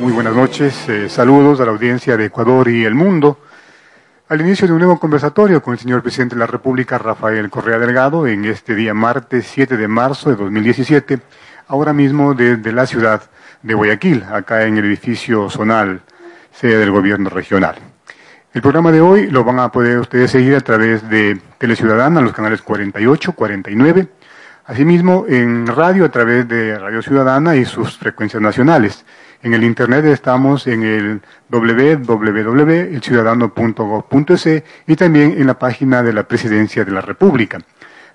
Muy buenas noches, eh, saludos a la audiencia de Ecuador y el mundo. Al inicio de un nuevo conversatorio con el señor presidente de la República, Rafael Correa Delgado, en este día martes 7 de marzo de 2017, ahora mismo desde la ciudad de Guayaquil, acá en el edificio zonal, sede del gobierno regional. El programa de hoy lo van a poder ustedes seguir a través de Teleciudadana, los canales 48, 49, asimismo en radio a través de Radio Ciudadana y sus frecuencias nacionales. En el Internet estamos en el www.elciudadano.gov.es y también en la página de la Presidencia de la República.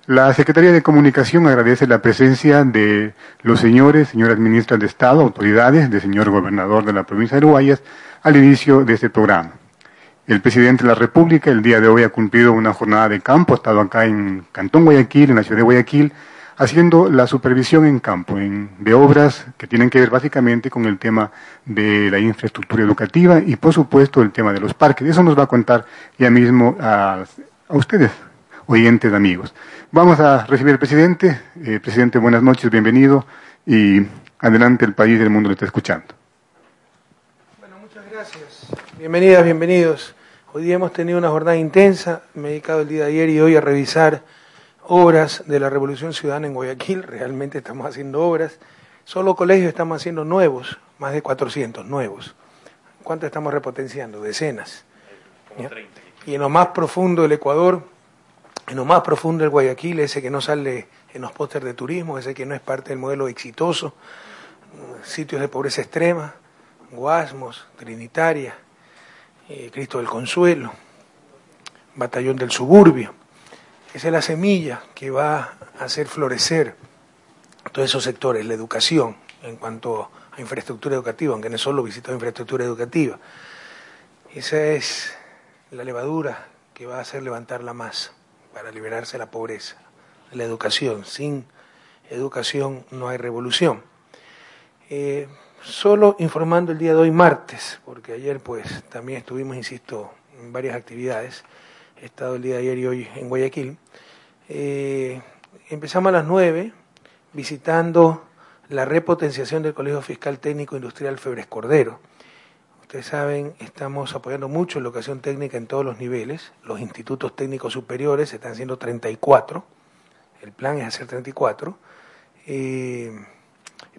La Secretaría de Comunicación agradece la presencia de los señores, señoras ministras de Estado, autoridades, del señor gobernador de la provincia de Uruguayas al inicio de este programa. El presidente de la República el día de hoy ha cumplido una jornada de campo, ha estado acá en Cantón Guayaquil, en la ciudad de Guayaquil, haciendo la supervisión en campo en, de obras que tienen que ver básicamente con el tema de la infraestructura educativa y por supuesto el tema de los parques. Eso nos va a contar ya mismo a, ustedes, oyentes amigos. Vamos a recibir al presidente. Eh, presidente, buenas noches, bienvenido y adelante el país y el mundo le está escuchando. Bueno, muchas gracias. Bienvenidas, bienvenidos. Hoy día hemos tenido una jornada intensa. Me he dedicado el día de ayer y hoy a revisar obras de la Revolución Ciudadana en Guayaquil, realmente estamos haciendo obras. Solo colegios estamos haciendo nuevos, más de 400 nuevos. ¿Cuántos estamos repotenciando? Decenas. Y en lo más profundo del Ecuador, en lo más profundo del Guayaquil, ese que no sale en los pósteres de turismo, ese que no es parte del modelo exitoso, sitios de pobreza extrema, Guasmos, Trinitaria, eh, Cristo del Consuelo, Batallón del Suburbio esa es la semilla que va a hacer florecer todos esos sectores, la educación en cuanto a infraestructura educativa, aunque no solo visitó infraestructura educativa. Esa es la levadura que va a hacer levantar la masa para liberarse de la pobreza, la educación. Sin educación no hay revolución. Eh, solo informando el día de hoy martes, porque ayer pues también estuvimos, insisto, en varias actividades estado el día de ayer y hoy en Guayaquil. Eh, empezamos a las 9 visitando la repotenciación del Colegio Fiscal Técnico Industrial Febres Cordero. Ustedes saben, estamos apoyando mucho la educación técnica en todos los niveles. Los institutos técnicos superiores están haciendo 34, el plan es hacer 34, eh,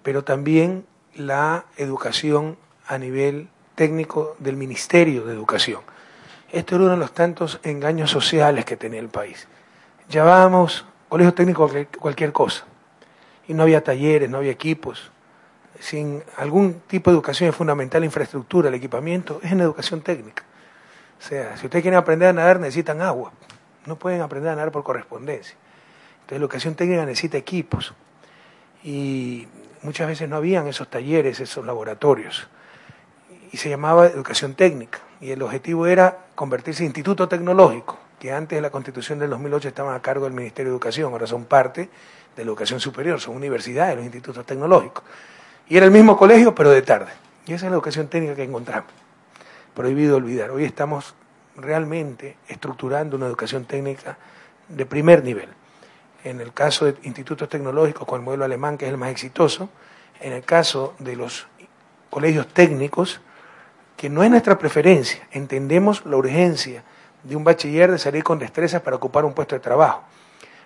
pero también la educación a nivel técnico del Ministerio de Educación. Esto era uno de los tantos engaños sociales que tenía el país. Llamábamos colegio técnico cualquier cosa. Y no había talleres, no había equipos. Sin algún tipo de educación es fundamental la infraestructura, el equipamiento, es en educación técnica. O sea, si ustedes quieren aprender a nadar, necesitan agua. No pueden aprender a nadar por correspondencia. Entonces, educación técnica necesita equipos. Y muchas veces no habían esos talleres, esos laboratorios. Y se llamaba educación técnica y el objetivo era convertirse en instituto tecnológico, que antes de la constitución del 2008 estaban a cargo del Ministerio de Educación, ahora son parte de la educación superior, son universidades, los institutos tecnológicos. Y era el mismo colegio, pero de tarde. Y esa es la educación técnica que encontramos. Prohibido olvidar. Hoy estamos realmente estructurando una educación técnica de primer nivel. En el caso de institutos tecnológicos con el modelo alemán, que es el más exitoso, en el caso de los colegios técnicos, que no es nuestra preferencia. Entendemos la urgencia de un bachiller de salir con destrezas para ocupar un puesto de trabajo.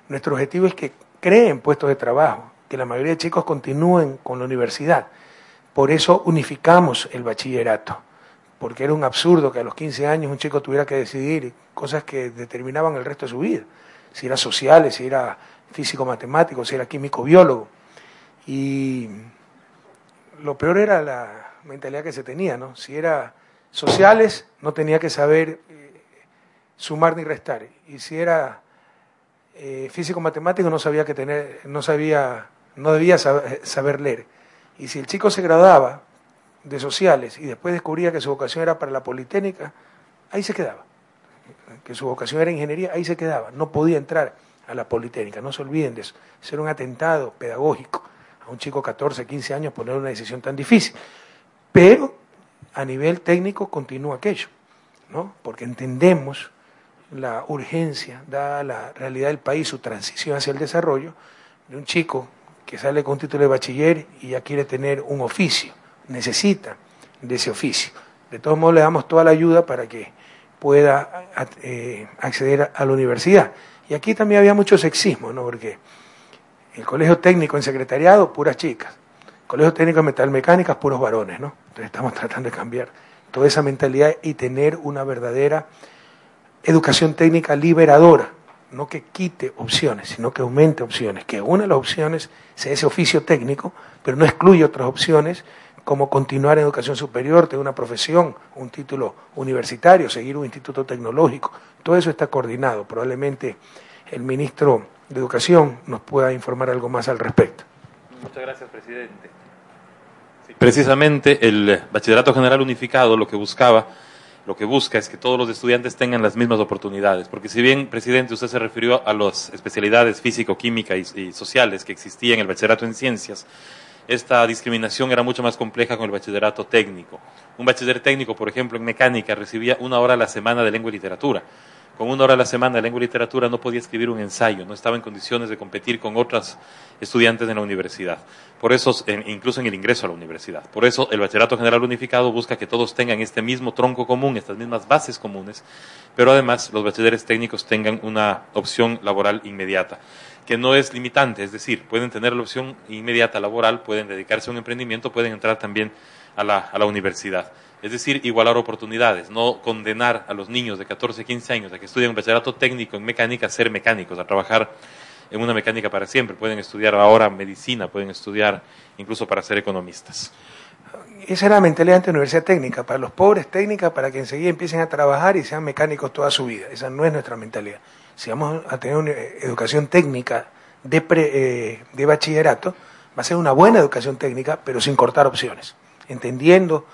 Nuestro objetivo es que creen puestos de trabajo, que la mayoría de chicos continúen con la universidad. Por eso unificamos el bachillerato, porque era un absurdo que a los 15 años un chico tuviera que decidir cosas que determinaban el resto de su vida, si era sociales, si era físico-matemático, si era químico-biólogo. Y lo peor era la, mentalidad que se tenía, ¿no? Si era sociales, no tenía que saber eh, sumar ni restar. Y si era eh, físico-matemático, no sabía que tener, no sabía, no debía saber, leer. Y si el chico se graduaba de sociales y después descubría que su vocación era para la Politécnica, ahí se quedaba. Que su vocación era ingeniería, ahí se quedaba. No podía entrar a la Politécnica, no se olviden de eso. Ser un atentado pedagógico a un chico de 14, 15 años poner una decisión tan difícil. Pero a nivel técnico continúa aquello, ¿no? Porque entendemos la urgencia, dada la realidad del país, su transición hacia el desarrollo, de un chico que sale con un título de bachiller y ya quiere tener un oficio, necesita de ese oficio. De todos modos le damos toda la ayuda para que pueda eh, acceder a la universidad. Y aquí también había mucho sexismo, ¿no? Porque el colegio técnico en secretariado, puras chicas. El colegio técnico en metalmecánicas, puros varones, ¿no? Estamos tratando de cambiar toda esa mentalidad y tener una verdadera educación técnica liberadora, no que quite opciones, sino que aumente opciones, que una de las opciones sea ese oficio técnico, pero no excluye otras opciones como continuar en educación superior, tener una profesión, un título universitario, seguir un instituto tecnológico. Todo eso está coordinado. Probablemente el ministro de Educación nos pueda informar algo más al respecto. Muchas gracias, presidente. Precisamente el Bachillerato General Unificado lo que buscaba lo que busca es que todos los estudiantes tengan las mismas oportunidades, porque si bien, presidente, usted se refirió a las especialidades físico, química y, y, sociales que existían en el bachillerato en ciencias, esta discriminación era mucho más compleja con el bachillerato técnico. Un bachiller técnico, por ejemplo, en mecánica, recibía una hora a la semana de lengua y literatura con una hora a la semana de lengua y literatura no podía escribir un ensayo, no estaba en condiciones de competir con otras estudiantes en la universidad. Por eso, incluso en el ingreso a la universidad. Por eso, el Bachillerato General Unificado busca que todos tengan este mismo tronco común, estas mismas bases comunes, pero además los bachilleres técnicos tengan una opción laboral inmediata, que no es limitante, es decir, pueden tener la opción inmediata laboral, pueden dedicarse a un emprendimiento, pueden entrar también a la, a la universidad. Es decir, igualar oportunidades, no condenar a los niños de 14, 15 años a que estudien un bachillerato técnico en mecánica a ser mecánicos, a trabajar en una mecánica para siempre. Pueden estudiar ahora medicina, pueden estudiar incluso para ser economistas. Esa era la mentalidad de la universidad técnica, para los pobres técnica, para que enseguida empiecen a trabajar y sean mecánicos toda su vida. Esa no es nuestra mentalidad. Si vamos a tener una educación técnica de, eh, de bachillerato, va a ser una buena educación técnica, pero sin cortar opciones, entendiendo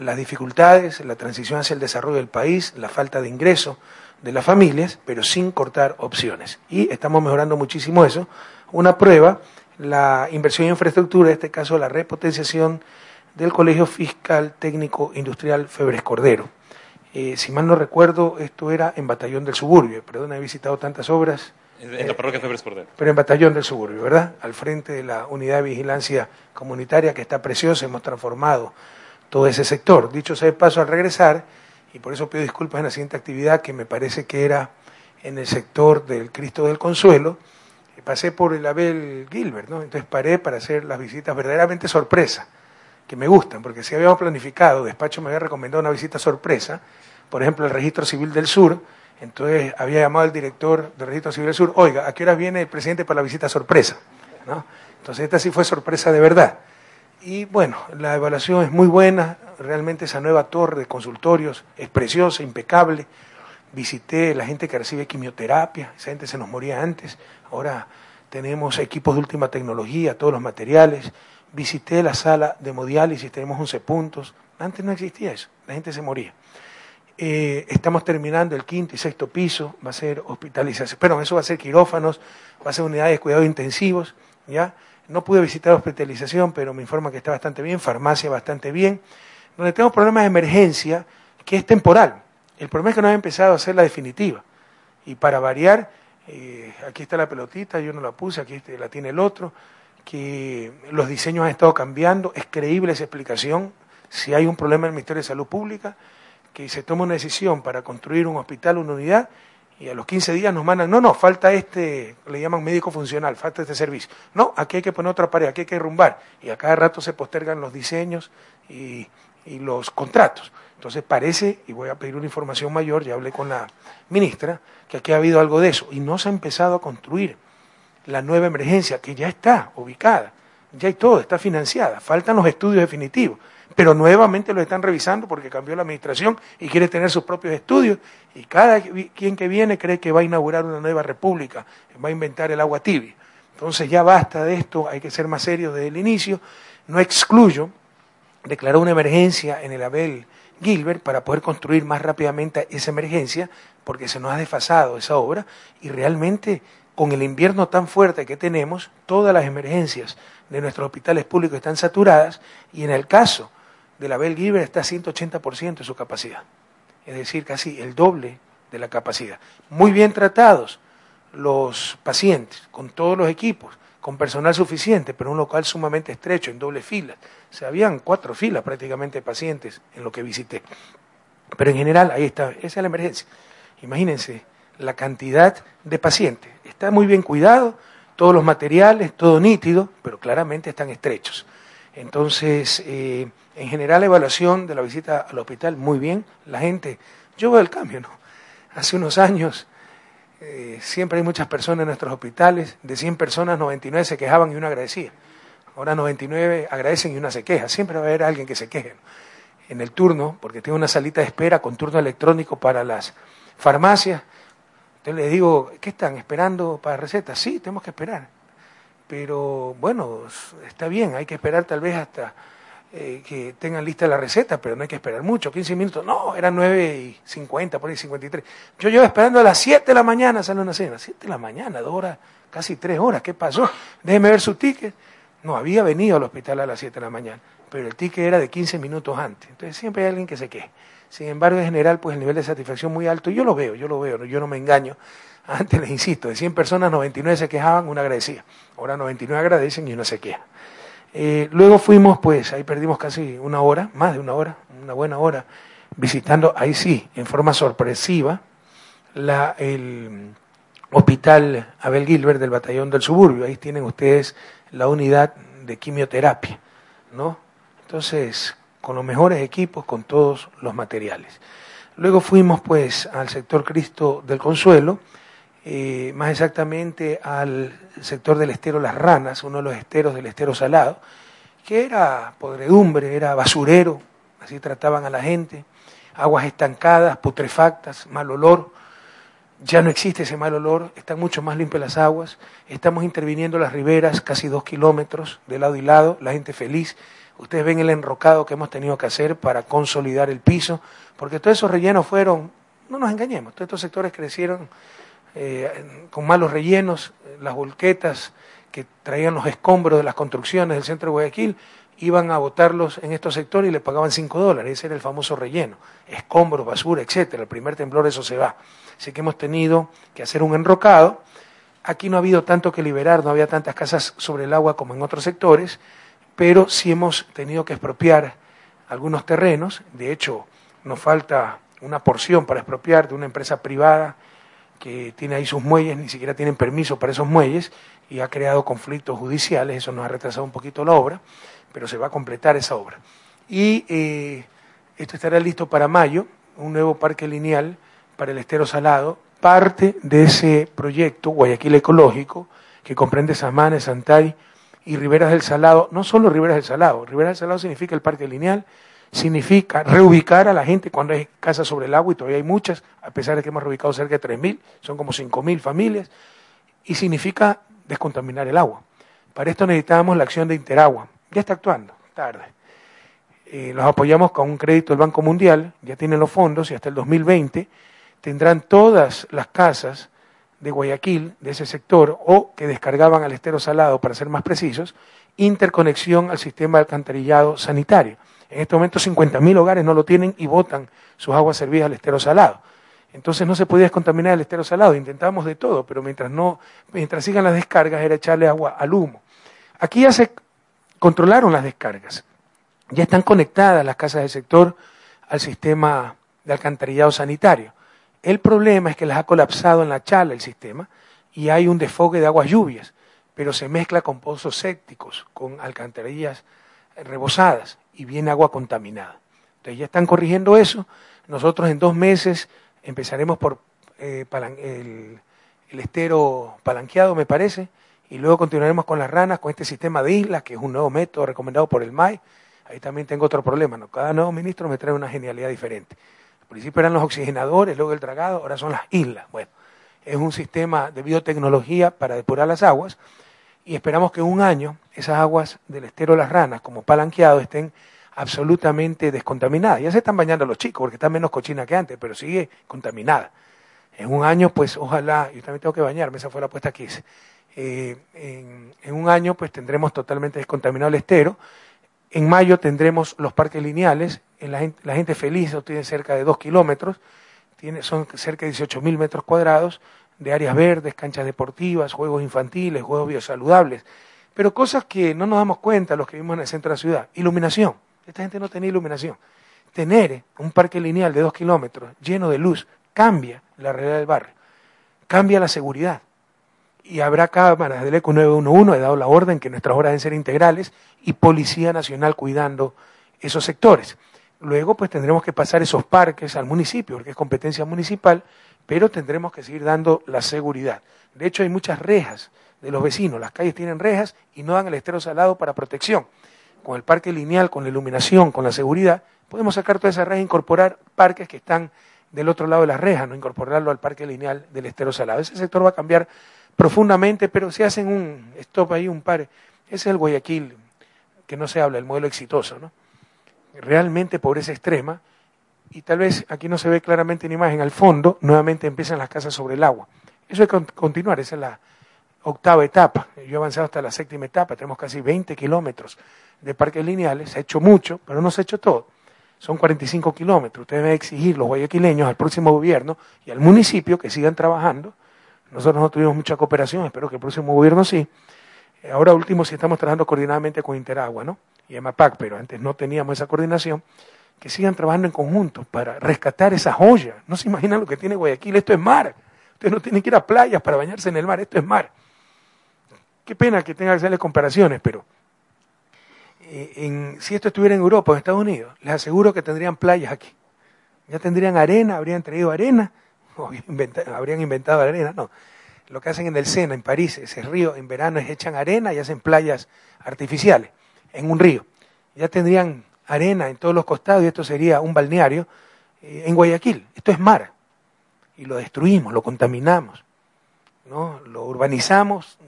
las dificultades, la transición hacia el desarrollo del país, la falta de ingreso de las familias, pero sin cortar opciones. Y estamos mejorando muchísimo eso. Una prueba, la inversión en infraestructura, en este caso la repotenciación del Colegio Fiscal Técnico Industrial Febres Cordero. Eh, si mal no recuerdo, esto era en Batallón del Suburbio. Perdón, he visitado tantas obras. En la parroquia Febres Cordero. Pero en Batallón del Suburbio, ¿verdad? Al frente de la unidad de vigilancia comunitaria que está preciosa, hemos transformado todo ese sector. Dicho sea de paso, al regresar, y por eso pido disculpas en la siguiente actividad, que me parece que era en el sector del Cristo del Consuelo, pasé por el Abel Gilbert, ¿no? Entonces paré para hacer las visitas verdaderamente sorpresa, que me gustan, porque si habíamos planificado, despacho me había recomendado una visita sorpresa, por ejemplo, el Registro Civil del Sur, entonces había llamado al director del Registro Civil del Sur, oiga, ¿a qué hora viene el presidente para la visita sorpresa? ¿No? Entonces esta sí fue sorpresa de verdad. Y bueno, la evaluación es muy buena, realmente esa nueva torre de consultorios es preciosa, impecable. Visité la gente que recibe quimioterapia, esa gente se nos moría antes, ahora tenemos equipos de última tecnología, todos los materiales. Visité la sala de hemodiálisis, tenemos 11 puntos. Antes no existía eso, la gente se moría. Eh, estamos terminando el quinto y sexto piso, va a ser hospitalización, pero eso va a ser quirófanos, va a ser unidades de cuidados intensivos, ¿ya? No pude visitar hospitalización, pero me informa que está bastante bien, farmacia bastante bien. Donde tenemos problemas de emergencia, que es temporal. El problema es que no ha empezado a hacer la definitiva. Y para variar, eh, aquí está la pelotita, yo no la puse, aquí la tiene el otro, que los diseños han estado cambiando, es creíble esa explicación. Si hay un problema en el Ministerio de Salud Pública, que se toma una decisión para construir un hospital, una unidad, y a los 15 días nos mandan, no, no, falta este, le llaman médico funcional, falta este servicio. No, aquí hay que poner otra pared, aquí hay que derrumbar. Y a cada rato se postergan los diseños y, y los contratos. Entonces parece, y voy a pedir una información mayor, ya hablé con la ministra, que aquí ha habido algo de eso. Y no se ha empezado a construir la nueva emergencia, que ya está ubicada, ya hay todo, está financiada. Faltan los estudios definitivos pero nuevamente lo están revisando porque cambió la administración y quiere tener sus propios estudios y cada quien que viene cree que va a inaugurar una nueva república, va a inventar el agua tibia. Entonces ya basta de esto, hay que ser más serios desde el inicio. No excluyo declaró una emergencia en el Abel Gilbert para poder construir más rápidamente esa emergencia, porque se nos ha desfasado esa obra y realmente con el invierno tan fuerte que tenemos, todas las emergencias de nuestros hospitales públicos están saturadas y en el caso de la Bell Gilbert está a 180% de su capacidad, es decir, casi el doble de la capacidad. Muy bien tratados los pacientes, con todos los equipos, con personal suficiente, pero un local sumamente estrecho, en doble fila. O sea, habían cuatro filas prácticamente de pacientes en lo que visité. Pero en general, ahí está, esa es la emergencia. Imagínense la cantidad de pacientes. Está muy bien cuidado, todos los materiales, todo nítido, pero claramente están estrechos. Entonces, eh, en general, evaluación de la visita al hospital, muy bien. La gente, yo veo el cambio, ¿no? Hace unos años eh, siempre hay muchas personas en nuestros hospitales. De 100 personas, 99 se quejaban y una agradecía. Ahora 99 agradecen y una se queja. Siempre va a haber alguien que se queje. En el turno, porque tengo una salita de espera con turno electrónico para las farmacias. Entonces les digo, ¿qué están esperando para recetas? Sí, tenemos que esperar. Pero bueno, está bien, hay que esperar tal vez hasta eh, que tengan lista la receta, pero no hay que esperar mucho, 15 minutos. No, eran 9 y 50, por ahí 53. Yo llevo esperando a las 7 de la mañana, sale una cena. 7 de la mañana, dos horas, casi tres horas. ¿Qué pasó? Déjeme ver su ticket. No, había venido al hospital a las 7 de la mañana, pero el ticket era de 15 minutos antes. Entonces siempre hay alguien que se queje. Sin embargo, en general, pues el nivel de satisfacción muy alto. Yo lo veo, yo lo veo, yo no me engaño. Antes les insisto, de 100 personas, 99 se quejaban, una agradecía. Ahora 99 agradecen y una se queja. Eh, luego fuimos, pues, ahí perdimos casi una hora, más de una hora, una buena hora, visitando, ahí sí, en forma sorpresiva, la, el hospital Abel Gilbert del Batallón del Suburbio. Ahí tienen ustedes la unidad de quimioterapia, ¿no? Entonces, con los mejores equipos, con todos los materiales. Luego fuimos, pues, al sector Cristo del Consuelo, eh, más exactamente al sector del estero Las Ranas, uno de los esteros del estero Salado, que era podredumbre, era basurero, así trataban a la gente, aguas estancadas, putrefactas, mal olor. Ya no existe ese mal olor, están mucho más limpias las aguas, estamos interviniendo las riberas, casi dos kilómetros de lado y lado, la gente feliz. Ustedes ven el enrocado que hemos tenido que hacer para consolidar el piso, porque todos esos rellenos fueron, no nos engañemos, todos estos sectores crecieron eh, con malos rellenos, las volquetas que traían los escombros de las construcciones del centro de Guayaquil, iban a botarlos en estos sectores y le pagaban 5 dólares, ese era el famoso relleno, escombros, basura, etcétera. El primer temblor eso se va. Así que hemos tenido que hacer un enrocado. Aquí no ha habido tanto que liberar, no había tantas casas sobre el agua como en otros sectores, pero sí hemos tenido que expropiar algunos terrenos. De hecho, nos falta una porción para expropiar de una empresa privada que tiene ahí sus muelles, ni siquiera tienen permiso para esos muelles y ha creado conflictos judiciales, eso nos ha retrasado un poquito la obra, pero se va a completar esa obra. Y eh, esto estará listo para mayo, un nuevo parque lineal para el estero salado, parte de ese proyecto Guayaquil Ecológico, que comprende Samanes, Santay y Riberas del Salado, no solo Riberas del Salado, Riberas del Salado significa el parque lineal, significa reubicar a la gente cuando hay casas sobre el agua, y todavía hay muchas, a pesar de que hemos reubicado cerca de 3.000, son como 5.000 familias, y significa descontaminar el agua. Para esto necesitábamos la acción de Interagua. Ya está actuando, tarde. Eh, los apoyamos con un crédito del Banco Mundial, ya tienen los fondos y hasta el 2020 tendrán todas las casas de Guayaquil, de ese sector, o que descargaban al estero salado, para ser más precisos, interconexión al sistema de alcantarillado sanitario. En este momento 50.000 hogares no lo tienen y botan sus aguas servidas al estero salado. Entonces no se podía descontaminar el estero salado. Intentábamos de todo, pero mientras no, mientras sigan las descargas era echarle agua al humo. Aquí ya se controlaron las descargas. Ya están conectadas las casas del sector al sistema de alcantarillado sanitario. El problema es que las ha colapsado en la chala el sistema y hay un desfogue de aguas lluvias, pero se mezcla con pozos sépticos, con alcantarillas rebosadas y viene agua contaminada. Entonces ya están corrigiendo eso. Nosotros en dos meses empezaremos por eh, el, estero palanqueado, me parece, y luego continuaremos con las ranas, con este sistema de islas, que es un nuevo método recomendado por el MAI. Ahí también tengo otro problema, ¿no? Cada nuevo ministro me trae una genialidad diferente. Al principio eran los oxigenadores, luego el dragado, ahora son las islas. Bueno, es un sistema de biotecnología para depurar las aguas y esperamos que un año esas aguas del estero las ranas, como palanqueado, estén absolutamente descontaminada. Ya se están bañando los chicos porque está menos cochina que antes, pero sigue contaminada. En un año, pues ojalá, yo también tengo que bañarme, esa fue la apuesta que hice. Eh, en, un año, pues tendremos totalmente descontaminado el estero. En mayo tendremos los parques lineales. En la, gente, la gente feliz tiene cerca de dos kilómetros, tiene, son cerca de 18 mil metros cuadrados de áreas verdes, canchas deportivas, juegos infantiles, juegos biosaludables. Pero cosas que no nos damos cuenta los que vivimos en el centro de la ciudad. Iluminación. Esta gente no tenía iluminación. Tener un parque lineal de dos kilómetros lleno de luz cambia la realidad del barrio, cambia la seguridad. Y habrá cámaras del ECO 911, he dado la orden que nuestras horas deben ser integrales, y Policía Nacional cuidando esos sectores. Luego, pues tendremos que pasar esos parques al municipio, porque es competencia municipal, pero tendremos que seguir dando la seguridad. De hecho, hay muchas rejas de los vecinos, las calles tienen rejas y no dan el estero salado para protección con el parque lineal, con la iluminación, con la seguridad, podemos sacar toda esa reja e incorporar parques que están del otro lado de las rejas, no incorporarlo al parque lineal del estero salado. Ese sector va a cambiar profundamente, pero si hacen un stop ahí, un par, ese es el Guayaquil que no se habla, el modelo exitoso, ¿no? Realmente pobreza extrema, y tal vez aquí no se ve claramente en imagen, al fondo nuevamente empiezan las casas sobre el agua. Eso que continuar, esa es la octava etapa. Yo he avanzado hasta la séptima etapa, tenemos casi 20 kilómetros de parques lineales, se ha hecho mucho, pero no se ha hecho todo. Son 45 kilómetros. Ustedes deben exigir los guayaquileños al próximo gobierno y al municipio que sigan trabajando. Nosotros no tuvimos mucha cooperación, espero que el próximo gobierno sí. Ahora último sí estamos trabajando coordinadamente con Interagua ¿no? y EMAPAC, pero antes no teníamos esa coordinación. Que sigan trabajando en conjunto para rescatar esa joya. No se imaginan lo que tiene Guayaquil, esto es mar. Ustedes no tienen que ir a playas para bañarse en el mar, esto es mar. Qué pena que tenga que hacerle comparaciones, pero eh, si esto estuviera en Europa o en Estados Unidos, les aseguro que tendrían playas aquí. Ya tendrían arena, habrían traído arena, habrían inventado arena, no. Lo que hacen en el Sena, en París, ese río, en verano es echan arena y hacen playas artificiales en un río. Ya tendrían arena en todos los costados y esto sería un balneario eh, en Guayaquil. Esto es mar. Y lo destruimos, lo contaminamos, ¿no? lo urbanizamos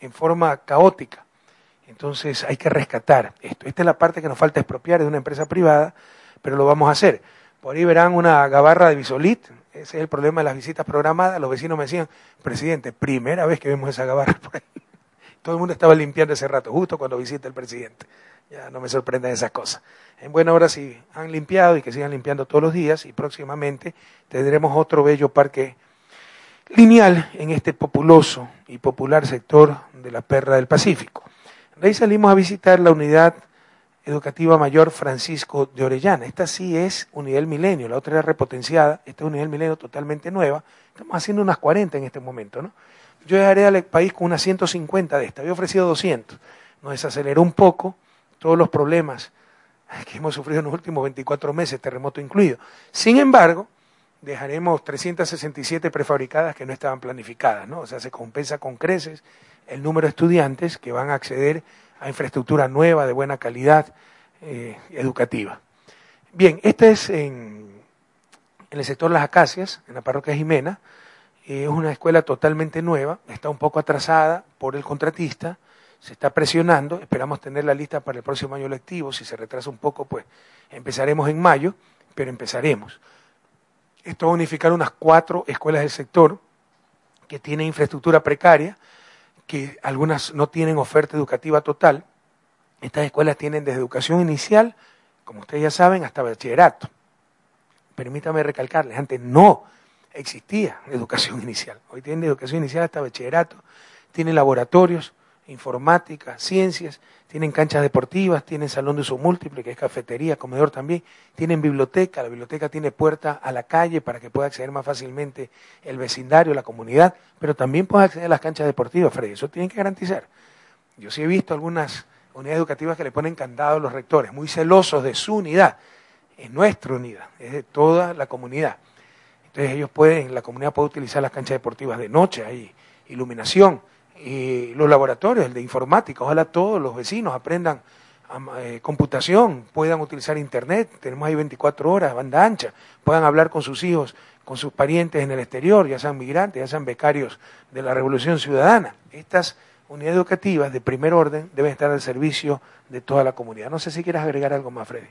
en forma caótica. Entonces hay que rescatar esto. Esta es la parte que nos falta expropiar de una empresa privada, pero lo vamos a hacer. Por ahí verán una gabarra de bisolit, ese es el problema de las visitas programadas. Los vecinos me decían, presidente, primera vez que vemos esa gabarra por ahí. Todo el mundo estaba limpiando ese rato, justo cuando visita el presidente. Ya no me sorprenden esas cosas. En buena hora sí han limpiado y que sigan limpiando todos los días y próximamente tendremos otro bello parque lineal en este populoso y popular sector de la Perla del Pacífico. De ahí salimos a visitar la unidad educativa mayor Francisco de Orellana. Esta sí es unidad del milenio, la otra era repotenciada, esta es unidad del milenio totalmente nueva. Estamos haciendo unas 40 en este momento, ¿no? Yo dejaré al país con unas 150 de estas, había ofrecido 200. Nos desaceleró un poco todos los problemas que hemos sufrido en los últimos 24 meses, terremoto incluido. Sin embargo, dejaremos 367 prefabricadas que no estaban planificadas, ¿no? O sea, se compensa con creces el número de estudiantes que van a acceder a infraestructura nueva de buena calidad eh, educativa. Bien, esta es en, el sector Las Acacias, en la parroquia Jimena. Es una escuela totalmente nueva, está un poco atrasada por el contratista, se está presionando, esperamos tener la lista para el próximo año lectivo, si se retrasa un poco, pues empezaremos en mayo, pero empezaremos. Esto va a unificar unas cuatro escuelas del sector que tienen infraestructura precaria, que algunas no tienen oferta educativa total. Estas escuelas tienen desde educación inicial, como ustedes ya saben, hasta bachillerato. Permítame recalcarles, antes no existía educación inicial. Hoy tienen educación inicial hasta bachillerato, tienen laboratorios, informática, ciencias, tienen canchas deportivas, tienen salón de uso múltiple, que es cafetería, comedor también, tienen biblioteca, la biblioteca tiene puerta a la calle para que pueda acceder más fácilmente el vecindario, la comunidad, pero también puede acceder a las canchas deportivas, Freddy, eso tienen que garantizar. Yo sí he visto algunas unidades educativas que le ponen candado a los rectores, muy celosos de su unidad, es nuestra unidad, es de toda la comunidad. Entonces ellos pueden, la comunidad puede utilizar las canchas deportivas de noche, hay iluminación, y los laboratorios, el de informática, ojalá todos los vecinos aprendan eh, computación, puedan utilizar internet, tenemos ahí 24 horas, banda ancha, puedan hablar con sus hijos, con sus parientes en el exterior, ya sean migrantes, ya sean becarios de la Revolución Ciudadana. Estas unidades educativas de primer orden deben estar al servicio de toda la comunidad. No sé si quieres agregar algo más, Freddy.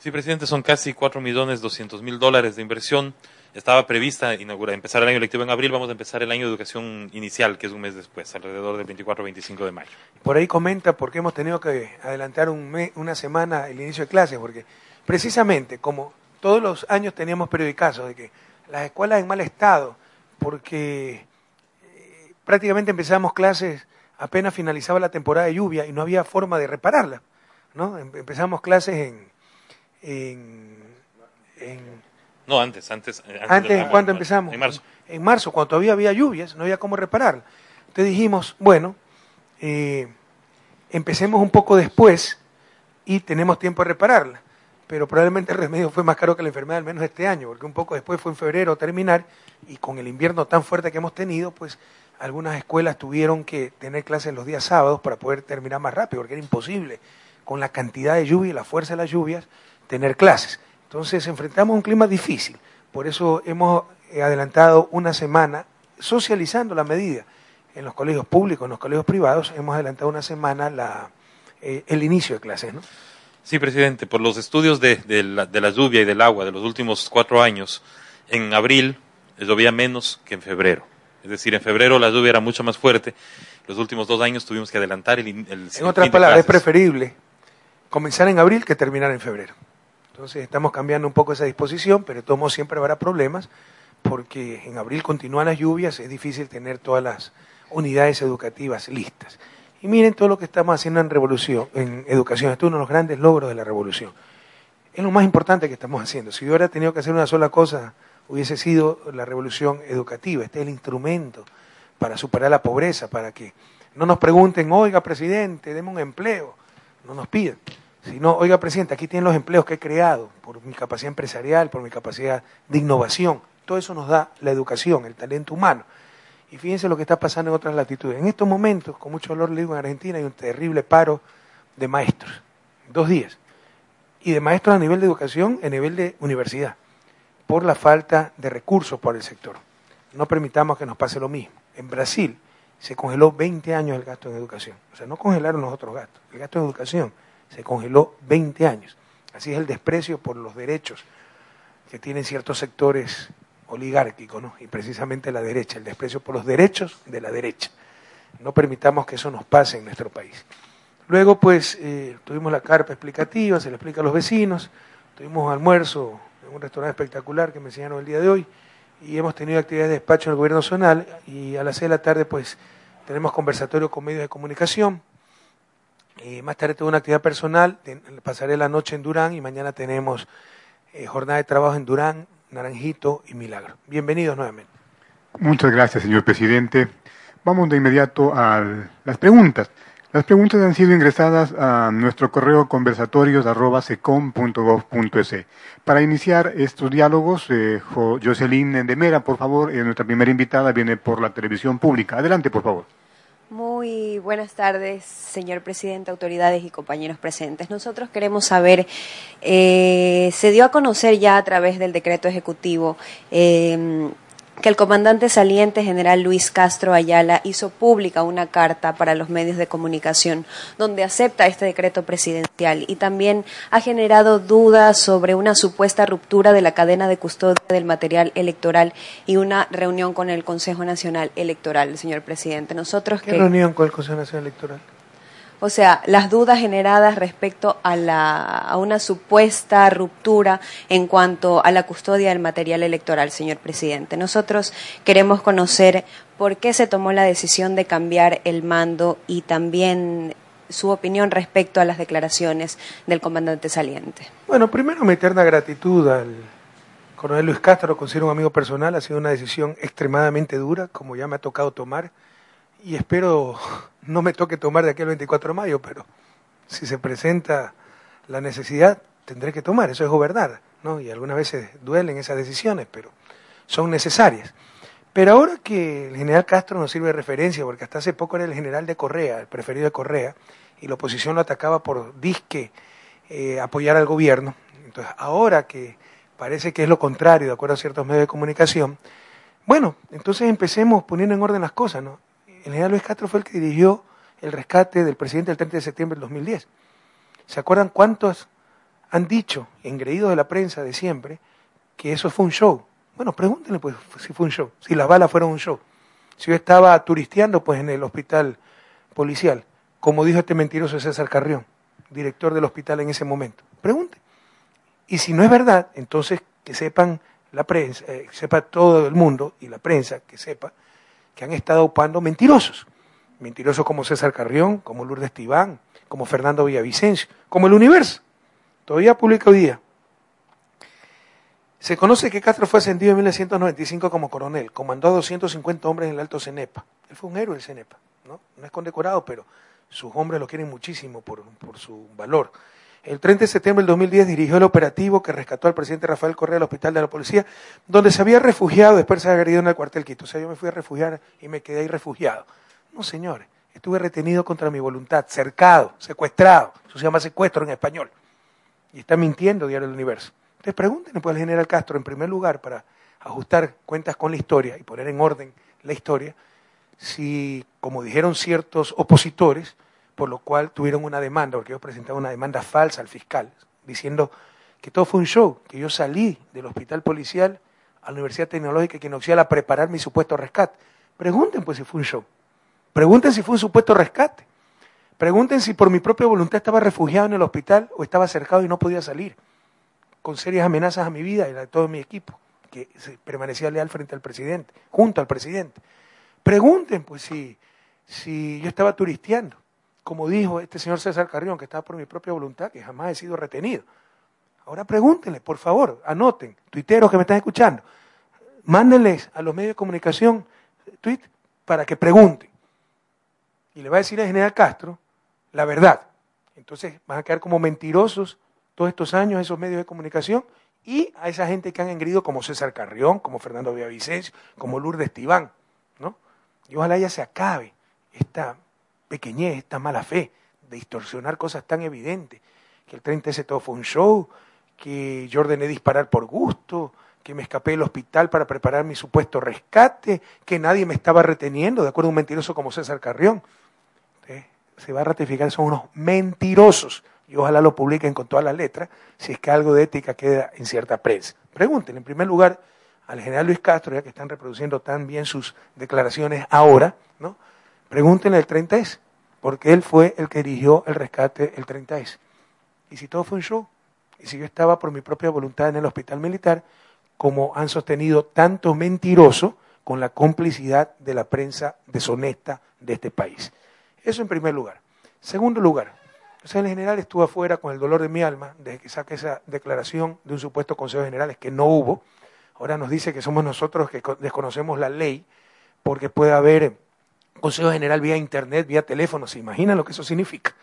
Sí, presidente, son casi 4 millones 200 mil dólares de inversión. Estaba prevista inaugurar, empezar el año lectivo en abril, vamos a empezar el año de educación inicial, que es un mes después, alrededor del 24 o 25 de mayo. Por ahí comenta por qué hemos tenido que adelantar un mes, una semana el inicio de clases, porque precisamente como todos los años teníamos periodicazos de que las escuelas en mal estado, porque eh, prácticamente empezamos clases apenas finalizaba la temporada de lluvia y no había forma de repararla. ¿no? Em, empezamos clases en, en, no, antes, antes. Eh, ¿Antes, cuándo empezamos? En marzo. En marzo, cuando todavía había lluvias, no había cómo repararla. Entonces dijimos, bueno, eh, empecemos un poco después y tenemos tiempo de repararla. Pero probablemente el remedio fue más caro que la enfermedad, al menos este año, porque un poco después fue en febrero terminar y con el invierno tan fuerte que hemos tenido, pues algunas escuelas tuvieron que tener clases los días sábados para poder terminar más rápido, porque era imposible con la cantidad de lluvia y la fuerza de las lluvias tener clases. Entonces enfrentamos un clima difícil, por eso hemos adelantado una semana socializando la medida. En los colegios públicos, en los colegios privados, hemos adelantado una semana la, eh, el inicio de clases. ¿no? Sí, presidente, por los estudios de, de, la, de la lluvia y del agua de los últimos cuatro años, en abril llovía menos que en febrero. Es decir, en febrero la lluvia era mucho más fuerte. Los últimos dos años tuvimos que adelantar el, el En otras palabras, es preferible comenzar en abril que terminar en febrero. Entonces estamos cambiando un poco esa disposición, pero de todos modos siempre habrá problemas porque en abril continúan las lluvias, es difícil tener todas las unidades educativas listas. Y miren todo lo que estamos haciendo en revolución, en educación. Esto es uno de los grandes logros de la revolución. Es lo más importante que estamos haciendo. Si yo hubiera tenido que hacer una sola cosa, hubiese sido la revolución educativa. Este es el instrumento para superar la pobreza, para que no nos pregunten, oiga, presidente, deme un empleo. No nos pidan. Sino, oiga, presidente, aquí tienen los empleos que he creado por mi capacidad empresarial, por mi capacidad de innovación. Todo eso nos da la educación, el talento humano. Y fíjense lo que está pasando en otras latitudes. En estos momentos, con mucho dolor le digo, en Argentina hay un terrible paro de maestros. Dos días. Y de maestros a nivel de educación, a nivel de universidad por la falta de recursos por el sector. No permitamos que nos pase lo mismo. En Brasil se congeló 20 años el gasto en educación. O sea, no congelaron los otros gastos. El gasto en educación se congeló 20 años. Así es el desprecio por los derechos que tienen ciertos sectores oligárquicos, ¿no? y precisamente la derecha, el desprecio por los derechos de la derecha. No permitamos que eso nos pase en nuestro país. Luego, pues, eh, tuvimos la carpa explicativa, se le explica a los vecinos, tuvimos almuerzo un restaurante espectacular que me enseñaron el día de hoy y hemos tenido actividades de despacho en el gobierno nacional y a las seis de la tarde pues tenemos conversatorio con medios de comunicación. Y más tarde tengo una actividad personal, pasaré la noche en Durán y mañana tenemos eh, jornada de trabajo en Durán, Naranjito y Milagro. Bienvenidos nuevamente. Muchas gracias, señor presidente. Vamos de inmediato a las preguntas. Las preguntas han sido ingresadas a nuestro correo conversatorios.secom.gov.es. Para iniciar estos diálogos, eh, Jocelyn Endemera, por favor, eh, nuestra primera invitada viene por la televisión pública. Adelante, por favor. Muy buenas tardes, señor presidente, autoridades y compañeros presentes. Nosotros queremos saber, eh, se dio a conocer ya a través del decreto ejecutivo eh, que el comandante saliente general Luis Castro Ayala hizo pública una carta para los medios de comunicación donde acepta este decreto presidencial y también ha generado dudas sobre una supuesta ruptura de la cadena de custodia del material electoral y una reunión con el Consejo Nacional Electoral, señor presidente. Nosotros ¿Qué reunión con el Consejo Nacional Electoral? O sea, las dudas generadas respecto a, la, una supuesta ruptura en cuanto a la custodia del material electoral, señor presidente. Nosotros queremos conocer por qué se tomó la decisión de cambiar el mando y también su opinión respecto a las declaraciones del comandante saliente. Bueno, primero mi eterna gratitud al coronel Luis Castro, considero un amigo personal, ha sido una decisión extremadamente dura, como ya me ha tocado tomar y espero no me toque tomar de aquí al 24 de mayo, pero si se presenta la necesidad, tendré que tomar, eso es gobernar, ¿no? Y algunas veces duelen esas decisiones, pero son necesarias. Pero ahora que el general Castro nos sirve de referencia, porque hasta hace poco era el general de Correa, el preferido de Correa, y la oposición lo atacaba por disque eh, apoyar al gobierno, entonces ahora que parece que es lo contrario, de acuerdo a ciertos medios de comunicación, bueno, entonces empecemos poniendo en orden las cosas, ¿no? El general Luis Castro fue el que dirigió el rescate del presidente el 30 de septiembre del 2010. ¿Se acuerdan cuántos han dicho, engreídos de la prensa de siempre, que eso fue un show? Bueno, pregúntenle pues si fue un show, si las balas fueron un show. Si yo estaba turisteando pues en el hospital policial, como dijo este mentiroso César Carrión, director del hospital en ese momento. Pregunte. Y si no es verdad, entonces que sepan la prensa, eh, sepa todo el mundo y la prensa que sepa que han estado ocupando mentirosos. Mentirosos como César Carrión, como Lourdes Tibán, como Fernando Villavicencio, como el Universo. Todavía publica hoy día. Se conoce que Castro fue ascendido en 1995 como coronel, comandó a 250 hombres en el Alto Cenepa. Él fue un héroe del Cenepa, ¿no? Es condecorado, pero sus hombres lo quieren muchísimo por su valor. El 30 de septiembre del 2010 dirigió el operativo que rescató al presidente Rafael Correa al hospital de la policía, donde se había refugiado después de ser agredido en el cuartel Quito. O sea, yo me fui a refugiar y me quedé ahí refugiado. No, señores, estuve retenido contra mi voluntad, cercado, secuestrado. Eso se llama secuestro en español. Y está mintiendo Diario del Universo. Entonces pregúntenle pues al general Castro, en primer lugar, para ajustar cuentas con la historia y poner en orden la historia, si, como dijeron ciertos opositores, por lo cual tuvieron una demanda, porque ellos presentaron una demanda falsa al fiscal, diciendo que todo fue un show, que yo salí del hospital policial a la Universidad Tecnológica Quinoxial a preparar mi supuesto rescate. Pregunten pues si fue un show. Pregunten si fue un supuesto rescate. Pregunten si por mi propia voluntad estaba refugiado en el hospital o estaba cercado y no podía salir, con serias amenazas a mi vida y a todo mi equipo, que permanecía leal frente al presidente, junto al presidente. Pregunten pues si, si yo estaba turisteando como dijo este señor César Carrión, que estaba por mi propia voluntad, que jamás he sido retenido. Ahora pregúntenle, por favor, anoten, tuiteros que me están escuchando, mándenles a los medios de comunicación tweet para que pregunten. Y le va a decir al general Castro la verdad. Entonces van a quedar como mentirosos todos estos años esos medios de comunicación y a esa gente que han engrido como César Carrión, como Fernando Villavicencio, como Lourdes Tibán, ¿no? Y ojalá ya se acabe esta pequeñez, esta mala fe, de distorsionar cosas tan evidentes, que el 30 ese todo fue un show, que yo ordené disparar por gusto, que me escapé del hospital para preparar mi supuesto rescate, que nadie me estaba reteniendo, de acuerdo a un mentiroso como César Carrión. Se va a ratificar, son unos mentirosos, y ojalá lo publiquen con todas las letras, si es que algo de ética queda en cierta prensa. Pregunten, en primer lugar, al general Luis Castro, ya que están reproduciendo tan bien sus declaraciones ahora, ¿no? Pregúntenle el 30S, porque él fue el que dirigió el rescate el 30S. Y si todo fue un show, y si yo estaba por mi propia voluntad en el hospital militar, como han sostenido tantos mentirosos con la complicidad de la prensa deshonesta de este país. Eso en primer lugar. Segundo lugar, el general estuvo afuera con el dolor de mi alma desde que saque esa declaración de un supuesto Consejo General, que no hubo. Ahora nos dice que somos nosotros que desconocemos la ley, porque puede haber Consejo General vía Internet, vía teléfono. ¿Se imaginan lo que eso significa?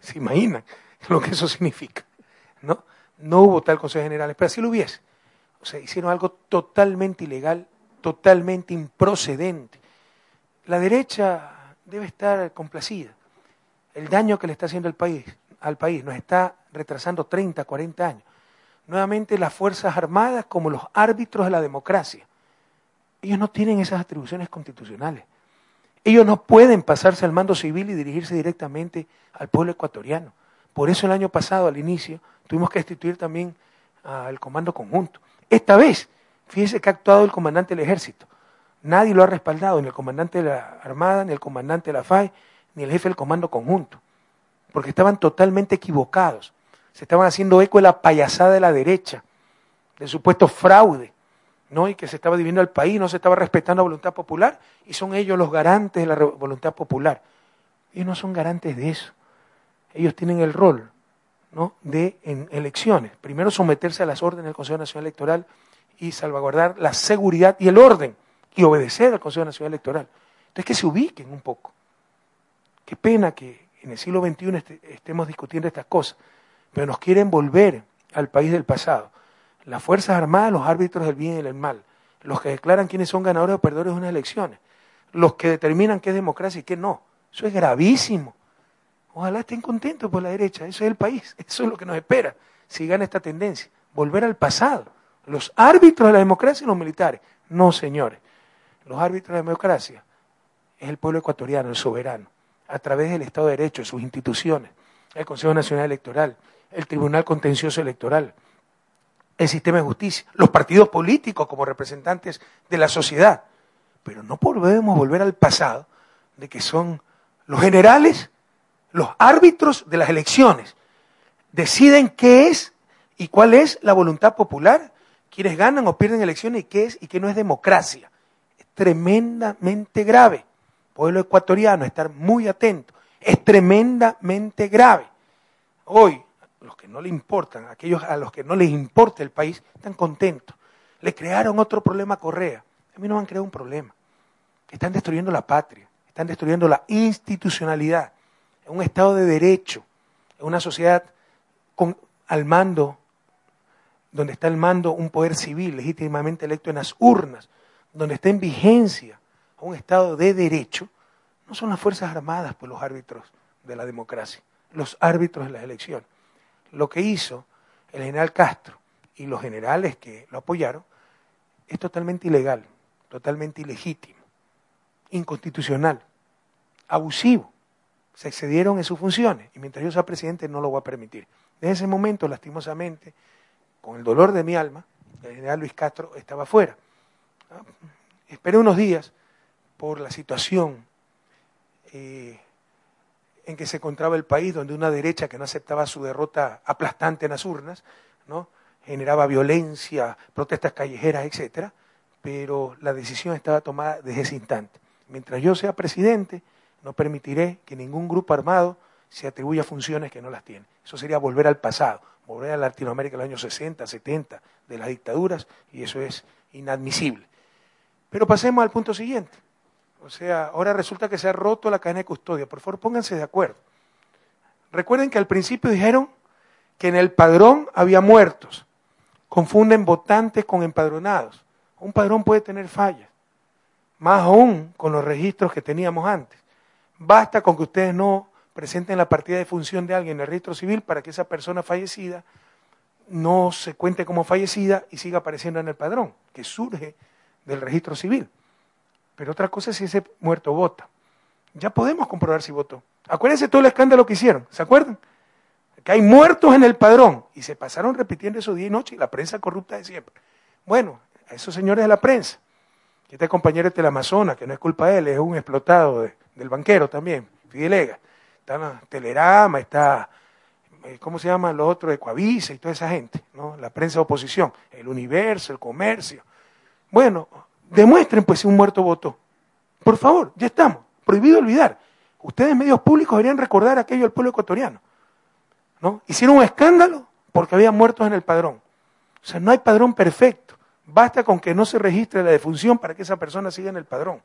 ¿Se imaginan lo que eso significa? ¿No? No hubo tal Consejo General, pero así lo hubiese. O sea, hicieron algo totalmente ilegal, totalmente improcedente. La derecha debe estar complacida. El daño que le está haciendo el país, al país nos está retrasando 30, 40 años. Nuevamente las Fuerzas Armadas como los árbitros de la democracia. Ellos no tienen esas atribuciones constitucionales. Ellos no pueden pasarse al mando civil y dirigirse directamente al pueblo ecuatoriano. Por eso el año pasado, al inicio, tuvimos que instituir también al comando conjunto. Esta vez, fíjense que ha actuado el comandante del ejército. Nadie lo ha respaldado, ni el comandante de la Armada, ni el comandante de la FAE, ni el jefe del comando conjunto. Porque estaban totalmente equivocados. Se estaban haciendo eco de la payasada de la derecha, del supuesto fraude, y que se estaba dividiendo el país, no se estaba respetando la voluntad popular, y son ellos los garantes de la voluntad popular. Ellos no son garantes de eso. Ellos tienen el rol ¿no? de, en elecciones, primero someterse a las órdenes del Consejo Nacional Electoral y salvaguardar la seguridad y el orden, y obedecer al Consejo Nacional Electoral. Entonces, que se ubiquen un poco. Qué pena que en el siglo XXI estemos discutiendo estas cosas, pero nos quieren volver al país del pasado las Fuerzas Armadas, los árbitros del bien y del mal, los que declaran quiénes son ganadores o perdedores de unas elecciones, los que determinan qué es democracia y qué no. Eso es gravísimo. Ojalá estén contentos por la derecha, eso es el país, eso es lo que nos espera, si gana esta tendencia, volver al pasado. Los árbitros de la democracia y los militares. No, señores, los árbitros de la democracia es el pueblo ecuatoriano, el soberano, a través del Estado de Derecho, sus instituciones, el Consejo Nacional Electoral, el Tribunal Contencioso Electoral, el sistema de justicia, los partidos políticos como representantes de la sociedad. Pero no podemos volver al pasado de que son los generales, los árbitros de las elecciones. Deciden qué es y cuál es la voluntad popular, quienes ganan o pierden elecciones y qué es y qué no es democracia. Es tremendamente grave. Pueblo ecuatoriano, estar muy atento. Es tremendamente grave. Hoy, los que no le importan, aquellos a los que no les importa el país, están contentos. Le crearon otro problema a Correa. A mí no me han creado un problema. Están destruyendo la patria, están destruyendo la institucionalidad, en un Estado de derecho, en una sociedad con, al mando, donde está el mando un poder civil legítimamente electo en las urnas, donde está en vigencia un Estado de derecho, no son las Fuerzas Armadas pues los árbitros de la democracia, los árbitros de las elecciones lo que hizo el general Castro y los generales que lo apoyaron es totalmente ilegal, totalmente ilegítimo, inconstitucional, abusivo. Se excedieron en sus funciones y mientras yo sea presidente no lo voy a permitir. Desde ese momento, lastimosamente, con el dolor de mi alma, el general Luis Castro estaba fuera. Esperé unos días por la situación eh, en que se encontraba el país, donde una derecha que no aceptaba su derrota aplastante en las urnas, ¿no? generaba violencia, protestas callejeras, etcétera, pero la decisión estaba tomada desde ese instante. Mientras yo sea presidente, no permitiré que ningún grupo armado se atribuya funciones que no las tiene. Eso sería volver al pasado, volver a Latinoamérica de los años 60, 70, de las dictaduras, y eso es inadmisible. Pero pasemos al punto siguiente. O sea, ahora resulta que se ha roto la cadena de custodia. Por favor, pónganse de acuerdo. Recuerden que al principio dijeron que en el padrón había muertos. Confunden votantes con empadronados. Un padrón puede tener fallas. Más aún con los registros que teníamos antes. Basta con que ustedes no presenten la partida de función de alguien en el registro civil para que esa persona fallecida no se cuente como fallecida y siga apareciendo en el padrón, que surge del registro civil. Pero otra cosa es si ese muerto vota. Ya podemos comprobar si votó. Acuérdense todo el escándalo que hicieron, ¿se acuerdan? Que hay muertos en el padrón. Y se pasaron repitiendo eso día y noche y la prensa corrupta de siempre. Bueno, a esos señores de la prensa, que este compañero es del Amazonas, que no es culpa de él, es un explotado del banquero también, Fidelega. Está Telerama, está, eh, ¿cómo se llama? Los otros de Coavisa y toda esa gente, ¿no? La prensa de oposición, el universo, el comercio. Bueno, Demuestren pues si un muerto votó. Por favor, ya estamos. Prohibido olvidar. Ustedes, medios públicos, deberían recordar aquello del pueblo ecuatoriano. ¿no? Hicieron un escándalo porque había muertos en el padrón. O sea, no hay padrón perfecto. Basta con que no se registre la defunción para que esa persona siga en el padrón.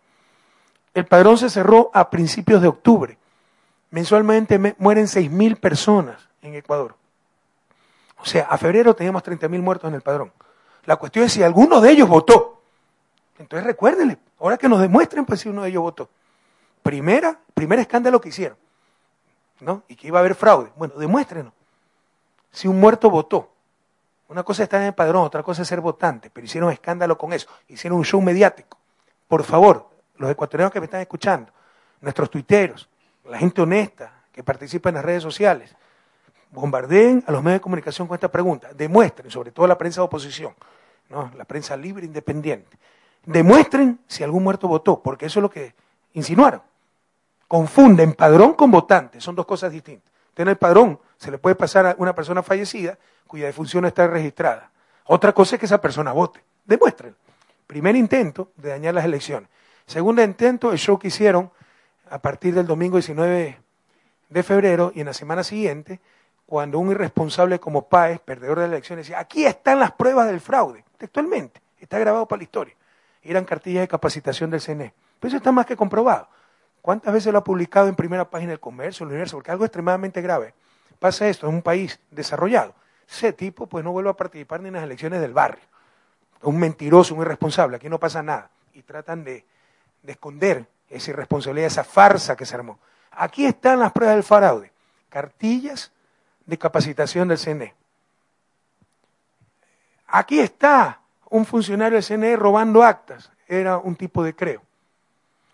El padrón se cerró a principios de octubre. Mensualmente mueren 6.000 personas en Ecuador. O sea, a febrero teníamos 30.000 muertos en el padrón. La cuestión es si alguno de ellos votó. Entonces recuérdenle, ahora que nos demuestren pues si uno de ellos votó. Primera, primer escándalo que hicieron, ¿no? Y que iba a haber fraude. Bueno, demuéstrenos. Si un muerto votó. Una cosa es estar en el padrón, otra cosa es ser votante, pero hicieron escándalo con eso, hicieron un show mediático. Por favor, los ecuatorianos que me están escuchando, nuestros tuiteros, la gente honesta que participa en las redes sociales, bombardeen a los medios de comunicación con esta pregunta, demuestren, sobre todo la prensa de oposición, ¿no? la prensa libre e independiente, demuestren si algún muerto votó, porque eso es lo que insinuaron. Confunden padrón con votante, son dos cosas distintas. Tener padrón se le puede pasar a una persona fallecida cuya defunción está registrada. Otra cosa es que esa persona vote. Demuestren. Primer intento de dañar las elecciones. Segundo intento, el show que hicieron a partir del domingo 19 de febrero y en la semana siguiente, cuando un irresponsable como Páez, perdedor de las elecciones, decía, aquí están las pruebas del fraude, textualmente, está grabado para la historia eran cartillas de capacitación del CNE. Pues eso está más que comprobado. ¿Cuántas veces lo ha publicado en primera página del comercio, el universo? Porque algo extremadamente grave. Pasa esto en un país desarrollado. Ese tipo pues no vuelve a participar ni en las elecciones del barrio. Un mentiroso, un irresponsable. Aquí no pasa nada. Y tratan de, de esconder esa irresponsabilidad, esa farsa que se armó. Aquí están las pruebas del fraude. Cartillas de capacitación del CNE. Aquí está un funcionario del CNE robando actas. Era un tipo de creo.